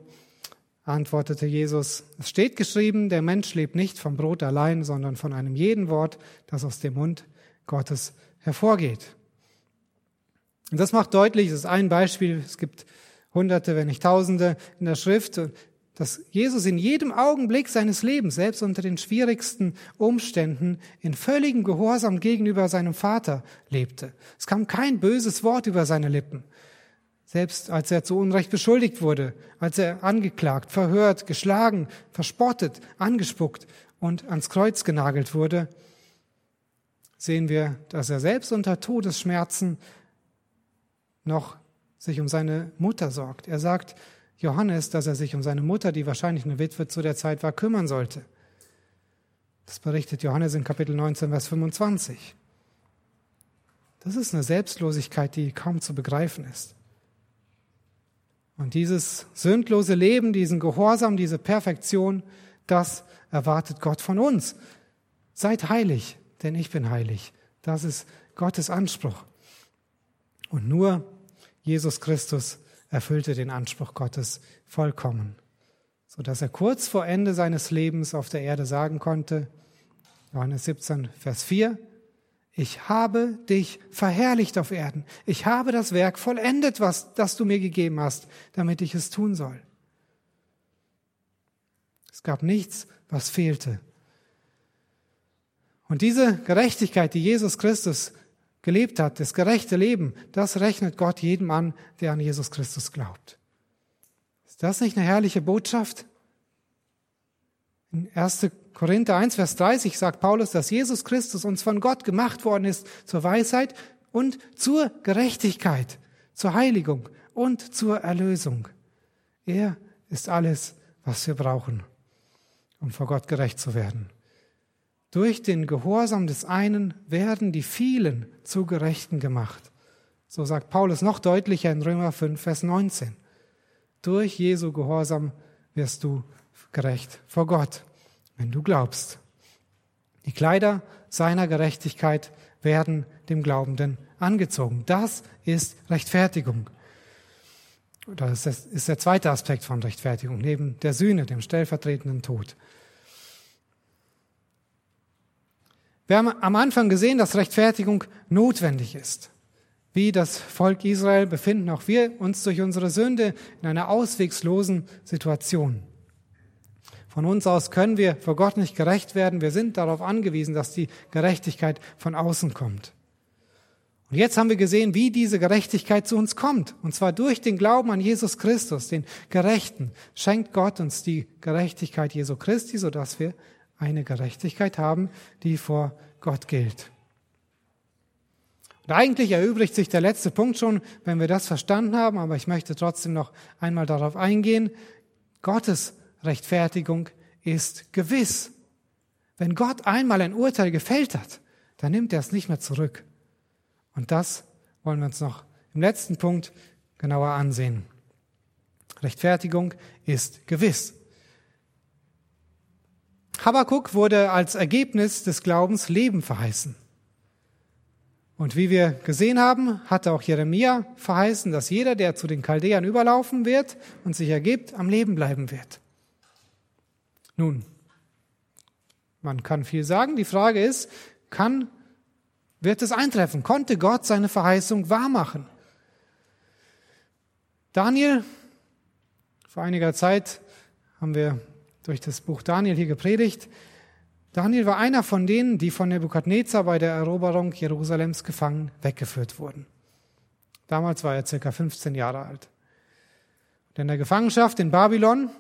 antwortete Jesus, es steht geschrieben, der Mensch lebt nicht vom Brot allein, sondern von einem jeden Wort, das aus dem Mund Gottes hervorgeht. Und das macht deutlich, das ist ein Beispiel, es gibt Hunderte, wenn nicht Tausende in der Schrift, dass Jesus in jedem Augenblick seines Lebens, selbst unter den schwierigsten Umständen, in völligem Gehorsam gegenüber seinem Vater lebte. Es kam kein böses Wort über seine Lippen. Selbst als er zu Unrecht beschuldigt wurde, als er angeklagt, verhört, geschlagen, verspottet, angespuckt und ans Kreuz genagelt wurde, sehen wir, dass er selbst unter Todesschmerzen noch sich um seine Mutter sorgt. Er sagt Johannes, dass er sich um seine Mutter, die wahrscheinlich eine Witwe zu der Zeit war, kümmern sollte. Das berichtet Johannes in Kapitel 19, Vers 25. Das ist eine Selbstlosigkeit, die kaum zu begreifen ist. Und dieses sündlose Leben, diesen Gehorsam, diese Perfektion, das erwartet Gott von uns. Seid heilig, denn ich bin heilig. Das ist Gottes Anspruch. Und nur Jesus Christus erfüllte den Anspruch Gottes vollkommen, so dass er kurz vor Ende seines Lebens auf der Erde sagen konnte, Johannes 17, Vers 4, ich habe dich verherrlicht auf Erden. Ich habe das Werk vollendet, was, das du mir gegeben hast, damit ich es tun soll. Es gab nichts, was fehlte. Und diese Gerechtigkeit, die Jesus Christus gelebt hat, das gerechte Leben, das rechnet Gott jedem an, der an Jesus Christus glaubt. Ist das nicht eine herrliche Botschaft? In 1. Korinther 1, Vers 30 sagt Paulus, dass Jesus Christus uns von Gott gemacht worden ist zur Weisheit und zur Gerechtigkeit, zur Heiligung und zur Erlösung. Er ist alles, was wir brauchen, um vor Gott gerecht zu werden. Durch den Gehorsam des einen werden die vielen zu Gerechten gemacht. So sagt Paulus noch deutlicher in Römer 5, Vers 19. Durch Jesu Gehorsam wirst du gerecht vor Gott, wenn du glaubst. Die Kleider seiner Gerechtigkeit werden dem Glaubenden angezogen. Das ist Rechtfertigung. Das ist der zweite Aspekt von Rechtfertigung, neben der Sühne, dem stellvertretenden Tod. Wir haben am Anfang gesehen, dass Rechtfertigung notwendig ist. Wie das Volk Israel befinden auch wir uns durch unsere Sünde in einer auswegslosen Situation. Von uns aus können wir vor Gott nicht gerecht werden. Wir sind darauf angewiesen, dass die Gerechtigkeit von außen kommt. Und jetzt haben wir gesehen, wie diese Gerechtigkeit zu uns kommt. Und zwar durch den Glauben an Jesus Christus, den Gerechten, schenkt Gott uns die Gerechtigkeit Jesu Christi, sodass wir eine Gerechtigkeit haben, die vor Gott gilt. Und eigentlich erübrigt sich der letzte Punkt schon, wenn wir das verstanden haben, aber ich möchte trotzdem noch einmal darauf eingehen. Gottes Rechtfertigung ist gewiss. Wenn Gott einmal ein Urteil gefällt hat, dann nimmt er es nicht mehr zurück. Und das wollen wir uns noch im letzten Punkt genauer ansehen. Rechtfertigung ist gewiss. Habakuk wurde als Ergebnis des Glaubens Leben verheißen. Und wie wir gesehen haben, hatte auch Jeremia verheißen, dass jeder, der zu den Chaldäern überlaufen wird und sich ergibt, am Leben bleiben wird. Nun, man kann viel sagen. Die Frage ist, kann, wird es eintreffen? Konnte Gott seine Verheißung wahrmachen? Daniel, vor einiger Zeit haben wir durch das Buch Daniel hier gepredigt. Daniel war einer von denen, die von Nebukadnezar bei der Eroberung Jerusalems gefangen weggeführt wurden. Damals war er circa 15 Jahre alt. Und in der Gefangenschaft in Babylon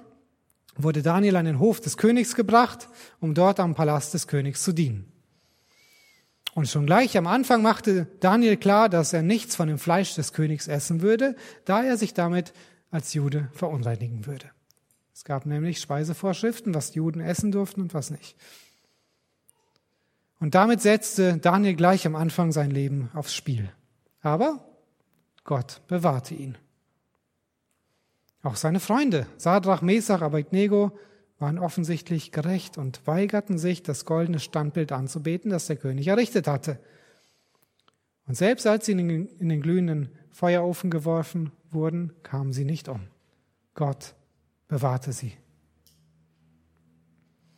wurde Daniel an den Hof des Königs gebracht, um dort am Palast des Königs zu dienen. Und schon gleich am Anfang machte Daniel klar, dass er nichts von dem Fleisch des Königs essen würde, da er sich damit als Jude verunreinigen würde. Es gab nämlich Speisevorschriften, was Juden essen durften und was nicht. Und damit setzte Daniel gleich am Anfang sein Leben aufs Spiel. Aber Gott bewahrte ihn. Auch seine Freunde, Sadrach, Mesach, Abednego, waren offensichtlich gerecht und weigerten sich, das goldene Standbild anzubeten, das der König errichtet hatte. Und selbst als sie in den glühenden Feuerofen geworfen wurden, kamen sie nicht um. Gott bewahrte sie.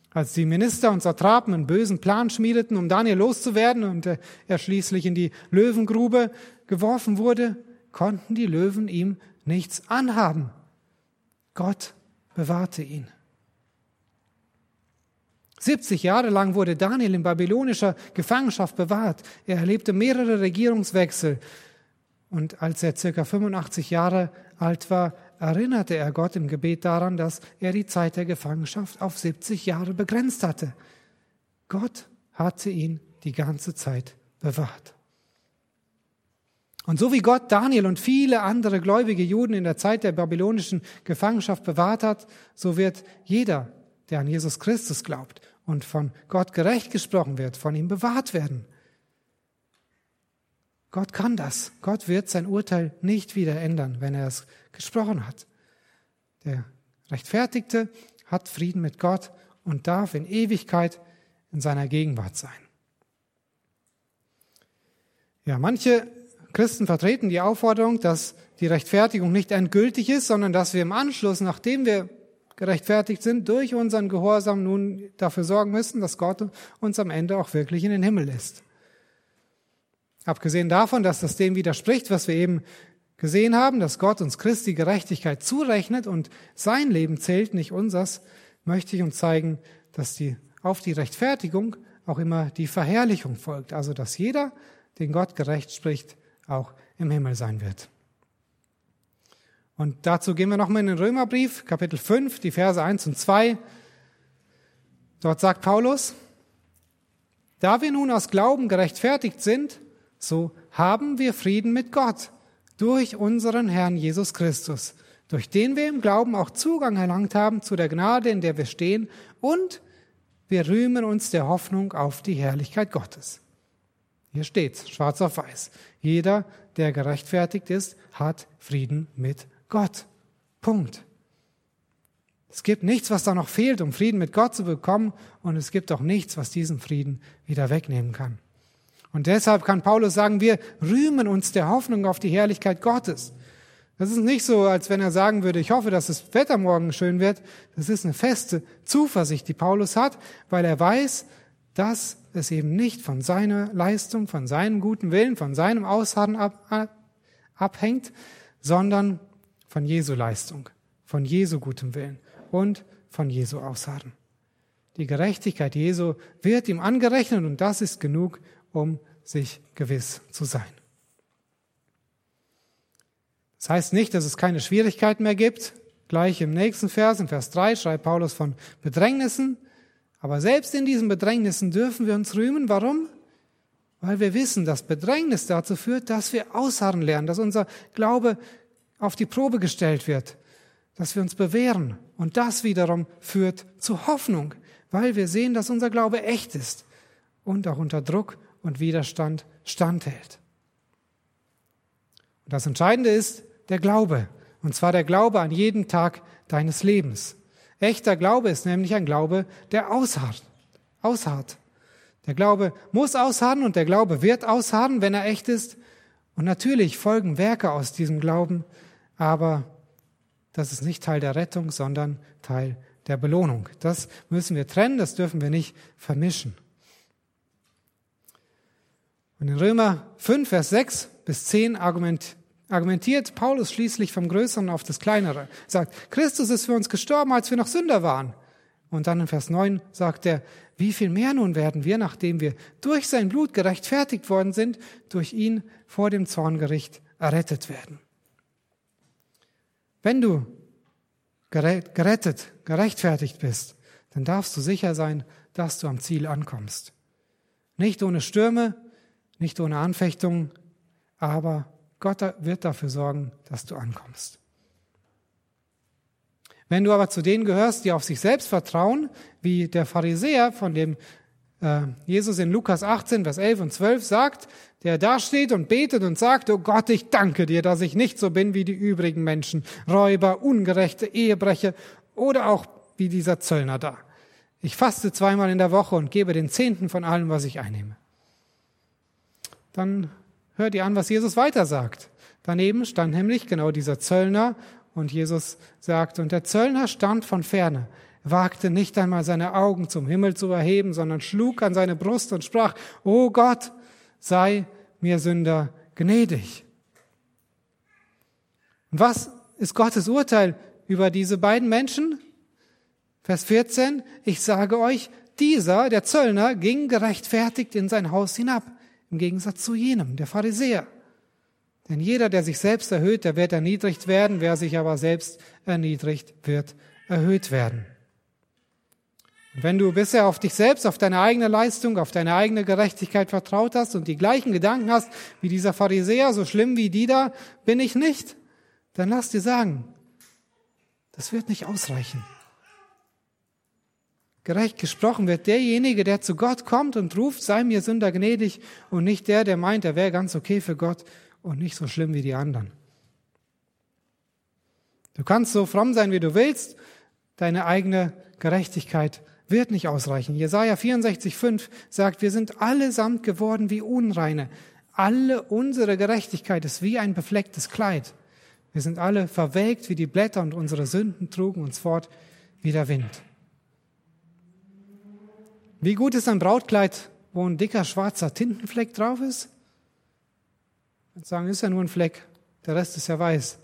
Als die Minister und Satrapen einen bösen Plan schmiedeten, um Daniel loszuwerden und er schließlich in die Löwengrube geworfen wurde, konnten die Löwen ihm nichts anhaben. Gott bewahrte ihn. 70 Jahre lang wurde Daniel in babylonischer Gefangenschaft bewahrt. Er erlebte mehrere Regierungswechsel. Und als er circa 85 Jahre alt war, erinnerte er Gott im Gebet daran, dass er die Zeit der Gefangenschaft auf 70 Jahre begrenzt hatte. Gott hatte ihn die ganze Zeit bewahrt. Und so wie Gott Daniel und viele andere gläubige Juden in der Zeit der babylonischen Gefangenschaft bewahrt hat, so wird jeder, der an Jesus Christus glaubt und von Gott gerecht gesprochen wird, von ihm bewahrt werden. Gott kann das. Gott wird sein Urteil nicht wieder ändern, wenn er es gesprochen hat. Der Rechtfertigte hat Frieden mit Gott und darf in Ewigkeit in seiner Gegenwart sein. Ja, manche Christen vertreten die Aufforderung, dass die Rechtfertigung nicht endgültig ist, sondern dass wir im Anschluss, nachdem wir gerechtfertigt sind, durch unseren Gehorsam nun dafür sorgen müssen, dass Gott uns am Ende auch wirklich in den Himmel lässt. Abgesehen davon, dass das dem widerspricht, was wir eben gesehen haben, dass Gott uns Christi Gerechtigkeit zurechnet und sein Leben zählt, nicht unsers, möchte ich uns zeigen, dass die, auf die Rechtfertigung auch immer die Verherrlichung folgt. Also, dass jeder, den Gott gerecht spricht, auch im Himmel sein wird. Und dazu gehen wir nochmal in den Römerbrief, Kapitel 5, die Verse 1 und 2. Dort sagt Paulus, da wir nun aus Glauben gerechtfertigt sind, so haben wir Frieden mit Gott durch unseren Herrn Jesus Christus, durch den wir im Glauben auch Zugang erlangt haben zu der Gnade, in der wir stehen, und wir rühmen uns der Hoffnung auf die Herrlichkeit Gottes. Hier steht's, schwarz auf weiß. Jeder, der gerechtfertigt ist, hat Frieden mit Gott. Punkt. Es gibt nichts, was da noch fehlt, um Frieden mit Gott zu bekommen, und es gibt auch nichts, was diesen Frieden wieder wegnehmen kann. Und deshalb kann Paulus sagen, wir rühmen uns der Hoffnung auf die Herrlichkeit Gottes. Das ist nicht so, als wenn er sagen würde, ich hoffe, dass das Wetter morgen schön wird. Das ist eine feste Zuversicht, die Paulus hat, weil er weiß, dass es eben nicht von seiner Leistung, von seinem guten Willen, von seinem Ausharren ab, abhängt, sondern von Jesu Leistung, von Jesu gutem Willen und von Jesu Ausharren. Die Gerechtigkeit Jesu wird ihm angerechnet und das ist genug, um sich gewiss zu sein. Das heißt nicht, dass es keine Schwierigkeiten mehr gibt. Gleich im nächsten Vers, in Vers 3, schreibt Paulus von Bedrängnissen, aber selbst in diesen Bedrängnissen dürfen wir uns rühmen. Warum? Weil wir wissen, dass Bedrängnis dazu führt, dass wir ausharren lernen, dass unser Glaube auf die Probe gestellt wird, dass wir uns bewähren. Und das wiederum führt zu Hoffnung, weil wir sehen, dass unser Glaube echt ist und auch unter Druck und Widerstand standhält. Und das Entscheidende ist der Glaube, und zwar der Glaube an jeden Tag deines Lebens. Echter Glaube ist nämlich ein Glaube, der ausharrt. ausharrt. Der Glaube muss ausharren und der Glaube wird ausharren, wenn er echt ist. Und natürlich folgen Werke aus diesem Glauben, aber das ist nicht Teil der Rettung, sondern Teil der Belohnung. Das müssen wir trennen, das dürfen wir nicht vermischen. Und in Römer 5, Vers 6 bis 10 argumentiert Paulus schließlich vom Größeren auf das Kleinere. Er sagt, Christus ist für uns gestorben, als wir noch Sünder waren. Und dann in Vers 9 sagt er, wie viel mehr nun werden wir, nachdem wir durch sein Blut gerechtfertigt worden sind, durch ihn vor dem Zorngericht errettet werden. Wenn du gerettet, gerechtfertigt bist, dann darfst du sicher sein, dass du am Ziel ankommst. Nicht ohne Stürme, nicht ohne Anfechtungen, aber Gott wird dafür sorgen, dass du ankommst. Wenn du aber zu denen gehörst, die auf sich selbst vertrauen, wie der Pharisäer, von dem äh, Jesus in Lukas 18, Vers 11 und 12 sagt, der da steht und betet und sagt, oh Gott, ich danke dir, dass ich nicht so bin wie die übrigen Menschen, Räuber, Ungerechte, Ehebrecher oder auch wie dieser Zöllner da. Ich faste zweimal in der Woche und gebe den Zehnten von allem, was ich einnehme. Dann hört ihr an, was Jesus weiter sagt. Daneben stand nämlich genau dieser Zöllner und Jesus sagt, und der Zöllner stand von ferne, wagte nicht einmal seine Augen zum Himmel zu erheben, sondern schlug an seine Brust und sprach, O Gott, sei mir Sünder gnädig. Und was ist Gottes Urteil über diese beiden Menschen? Vers 14, ich sage euch, dieser, der Zöllner, ging gerechtfertigt in sein Haus hinab, im Gegensatz zu jenem, der Pharisäer. Denn jeder, der sich selbst erhöht, der wird erniedrigt werden, wer sich aber selbst erniedrigt, wird erhöht werden. Und wenn du bisher auf dich selbst, auf deine eigene Leistung, auf deine eigene Gerechtigkeit vertraut hast und die gleichen Gedanken hast wie dieser Pharisäer, so schlimm wie die da, bin ich nicht, dann lass dir sagen, das wird nicht ausreichen. Gerecht gesprochen wird derjenige, der zu Gott kommt und ruft, sei mir Sünder gnädig und nicht der, der meint, er wäre ganz okay für Gott und nicht so schlimm wie die anderen. Du kannst so fromm sein, wie du willst. Deine eigene Gerechtigkeit wird nicht ausreichen. Jesaja 64,5 sagt, wir sind allesamt geworden wie Unreine. Alle unsere Gerechtigkeit ist wie ein beflecktes Kleid. Wir sind alle verwelkt wie die Blätter und unsere Sünden trugen uns fort wie der Wind. Wie gut ist ein Brautkleid, wo ein dicker schwarzer Tintenfleck drauf ist? und sagen, ist ja nur ein Fleck, der Rest ist ja weiß.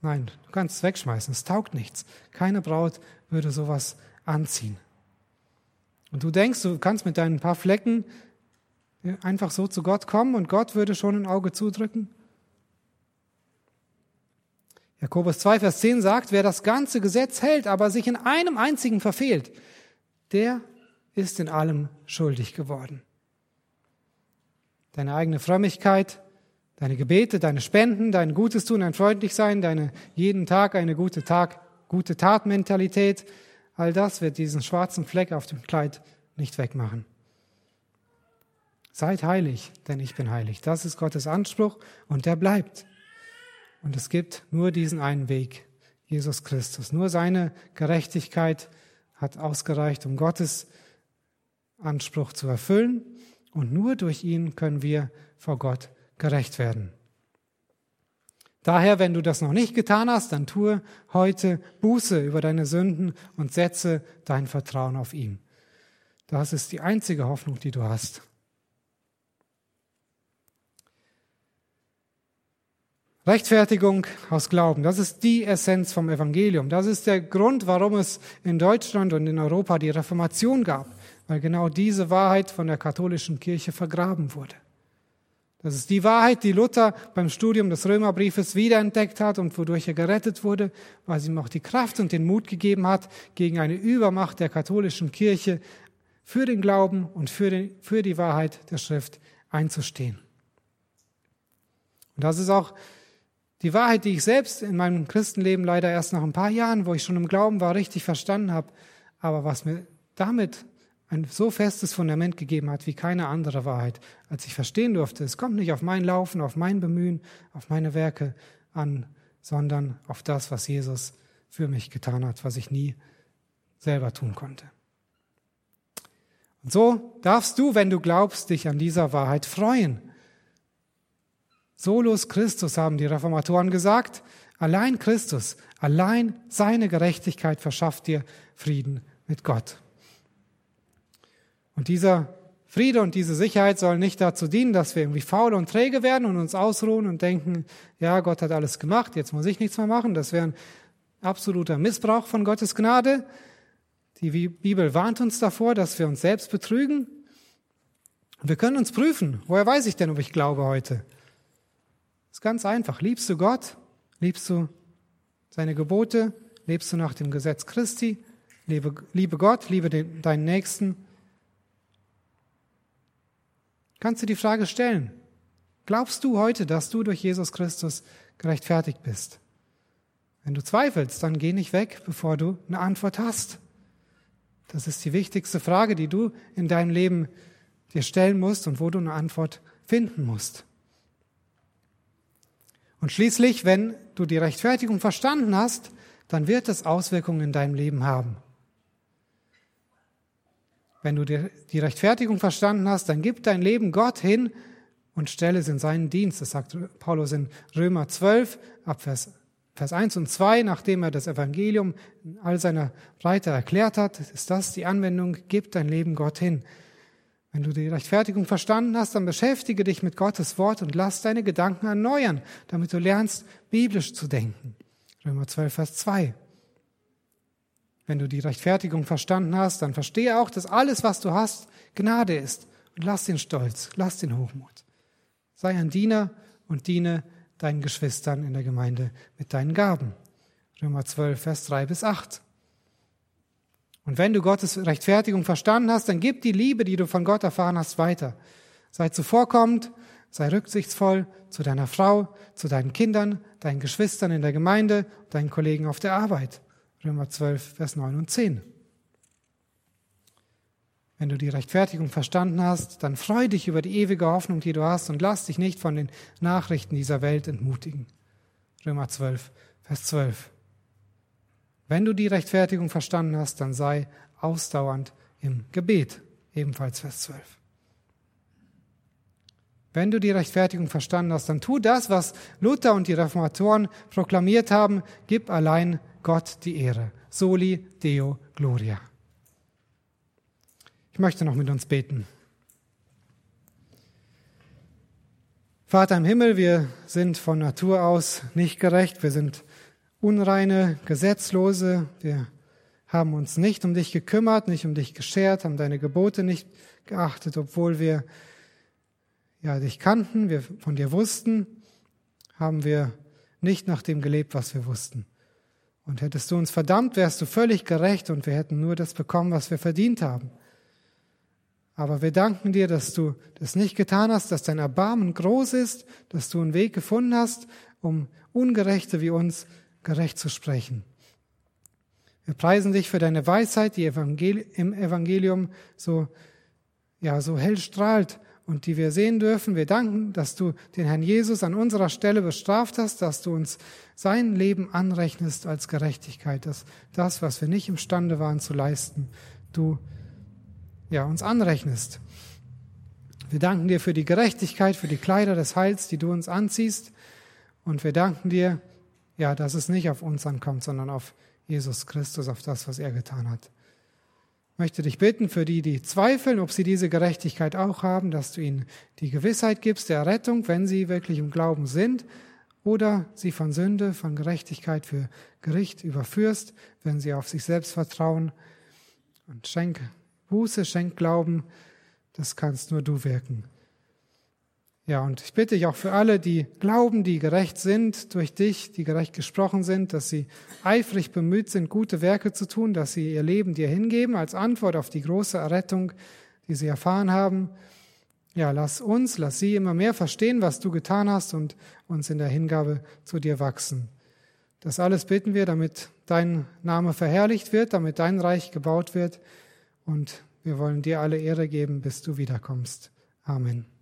Nein, du kannst es wegschmeißen, es taugt nichts. Keine Braut würde sowas anziehen. Und du denkst, du kannst mit deinen paar Flecken einfach so zu Gott kommen und Gott würde schon ein Auge zudrücken? Jakobus 2, Vers 10 sagt, wer das ganze Gesetz hält, aber sich in einem einzigen verfehlt, der ist in allem schuldig geworden deine eigene Frömmigkeit, deine Gebete, deine Spenden, dein Gutes tun, dein freundlich sein, deine jeden Tag eine gute Tag, gute Tatmentalität, all das wird diesen schwarzen Fleck auf dem Kleid nicht wegmachen. Seid heilig, denn ich bin heilig. Das ist Gottes Anspruch und der bleibt. Und es gibt nur diesen einen Weg, Jesus Christus. Nur seine Gerechtigkeit hat ausgereicht, um Gottes Anspruch zu erfüllen. Und nur durch ihn können wir vor Gott gerecht werden. Daher, wenn du das noch nicht getan hast, dann tue heute Buße über deine Sünden und setze dein Vertrauen auf ihn. Das ist die einzige Hoffnung, die du hast. Rechtfertigung aus Glauben, das ist die Essenz vom Evangelium. Das ist der Grund, warum es in Deutschland und in Europa die Reformation gab weil genau diese Wahrheit von der katholischen Kirche vergraben wurde. Das ist die Wahrheit, die Luther beim Studium des Römerbriefes wiederentdeckt hat und wodurch er gerettet wurde, weil sie ihm auch die Kraft und den Mut gegeben hat, gegen eine Übermacht der katholischen Kirche für den Glauben und für, den, für die Wahrheit der Schrift einzustehen. Und das ist auch die Wahrheit, die ich selbst in meinem Christenleben leider erst nach ein paar Jahren, wo ich schon im Glauben war, richtig verstanden habe. Aber was mir damit ein so festes Fundament gegeben hat wie keine andere Wahrheit, als ich verstehen durfte, es kommt nicht auf mein Laufen, auf mein Bemühen, auf meine Werke an, sondern auf das, was Jesus für mich getan hat, was ich nie selber tun konnte. Und so darfst du, wenn du glaubst, dich an dieser Wahrheit freuen. Solus Christus haben die Reformatoren gesagt. Allein Christus, allein seine Gerechtigkeit verschafft dir Frieden mit Gott. Und dieser Friede und diese Sicherheit sollen nicht dazu dienen, dass wir irgendwie faul und träge werden und uns ausruhen und denken, ja, Gott hat alles gemacht, jetzt muss ich nichts mehr machen. Das wäre ein absoluter Missbrauch von Gottes Gnade. Die Bibel warnt uns davor, dass wir uns selbst betrügen. Wir können uns prüfen. Woher weiß ich denn, ob ich glaube heute? ist ganz einfach. Liebst du Gott? Liebst du seine Gebote? Lebst du nach dem Gesetz Christi? Liebe, liebe Gott, liebe den, deinen Nächsten. Kannst du die Frage stellen? Glaubst du heute, dass du durch Jesus Christus gerechtfertigt bist? Wenn du zweifelst, dann geh nicht weg, bevor du eine Antwort hast. Das ist die wichtigste Frage, die du in deinem Leben dir stellen musst und wo du eine Antwort finden musst. Und schließlich, wenn du die Rechtfertigung verstanden hast, dann wird es Auswirkungen in deinem Leben haben. Wenn du die Rechtfertigung verstanden hast, dann gib dein Leben Gott hin und stelle es in seinen Dienst. Das sagt Paulus in Römer 12, ab Vers, Vers 1 und 2, nachdem er das Evangelium in all seiner Breite erklärt hat, ist das die Anwendung, gib dein Leben Gott hin. Wenn du die Rechtfertigung verstanden hast, dann beschäftige dich mit Gottes Wort und lass deine Gedanken erneuern, damit du lernst, biblisch zu denken. Römer 12, Vers 2. Wenn du die Rechtfertigung verstanden hast, dann verstehe auch, dass alles, was du hast, Gnade ist. Und lass den Stolz, lass den Hochmut. Sei ein Diener und diene deinen Geschwistern in der Gemeinde mit deinen Gaben. Römer 12, Vers 3 bis 8. Und wenn du Gottes Rechtfertigung verstanden hast, dann gib die Liebe, die du von Gott erfahren hast, weiter. Sei zuvorkommend, sei rücksichtsvoll zu deiner Frau, zu deinen Kindern, deinen Geschwistern in der Gemeinde, deinen Kollegen auf der Arbeit. Römer 12, Vers 9 und 10. Wenn du die Rechtfertigung verstanden hast, dann freu dich über die ewige Hoffnung, die du hast und lass dich nicht von den Nachrichten dieser Welt entmutigen. Römer 12, Vers 12. Wenn du die Rechtfertigung verstanden hast, dann sei ausdauernd im Gebet. Ebenfalls Vers 12. Wenn du die Rechtfertigung verstanden hast, dann tu das, was Luther und die Reformatoren proklamiert haben, gib allein Gott die Ehre. Soli Deo Gloria. Ich möchte noch mit uns beten. Vater im Himmel, wir sind von Natur aus nicht gerecht, wir sind unreine, gesetzlose. Wir haben uns nicht um dich gekümmert, nicht um dich geschert, haben deine Gebote nicht geachtet, obwohl wir ja dich kannten, wir von dir wussten, haben wir nicht nach dem gelebt, was wir wussten. Und hättest du uns verdammt, wärst du völlig gerecht und wir hätten nur das bekommen, was wir verdient haben. Aber wir danken dir, dass du das nicht getan hast, dass dein Erbarmen groß ist, dass du einen Weg gefunden hast, um Ungerechte wie uns gerecht zu sprechen. Wir preisen dich für deine Weisheit, die im Evangelium so, ja, so hell strahlt und die wir sehen dürfen. Wir danken, dass du den Herrn Jesus an unserer Stelle bestraft hast, dass du uns sein Leben anrechnest als Gerechtigkeit, dass das, was wir nicht imstande waren zu leisten, du ja, uns anrechnest. Wir danken dir für die Gerechtigkeit, für die Kleider des Heils, die du uns anziehst. Und wir danken dir, ja, dass es nicht auf uns ankommt, sondern auf Jesus Christus, auf das, was er getan hat. Ich möchte dich bitten für die, die zweifeln, ob sie diese Gerechtigkeit auch haben, dass du ihnen die Gewissheit gibst der Rettung, wenn sie wirklich im Glauben sind, oder sie von Sünde, von Gerechtigkeit für Gericht überführst, wenn sie auf sich selbst vertrauen. Und schenk Buße, schenk Glauben, das kannst nur du wirken. Ja, und ich bitte dich auch für alle, die glauben, die gerecht sind durch dich, die gerecht gesprochen sind, dass sie eifrig bemüht sind, gute Werke zu tun, dass sie ihr Leben dir hingeben als Antwort auf die große Errettung, die sie erfahren haben. Ja, lass uns, lass sie immer mehr verstehen, was du getan hast und uns in der Hingabe zu dir wachsen. Das alles bitten wir, damit dein Name verherrlicht wird, damit dein Reich gebaut wird. Und wir wollen dir alle Ehre geben, bis du wiederkommst. Amen.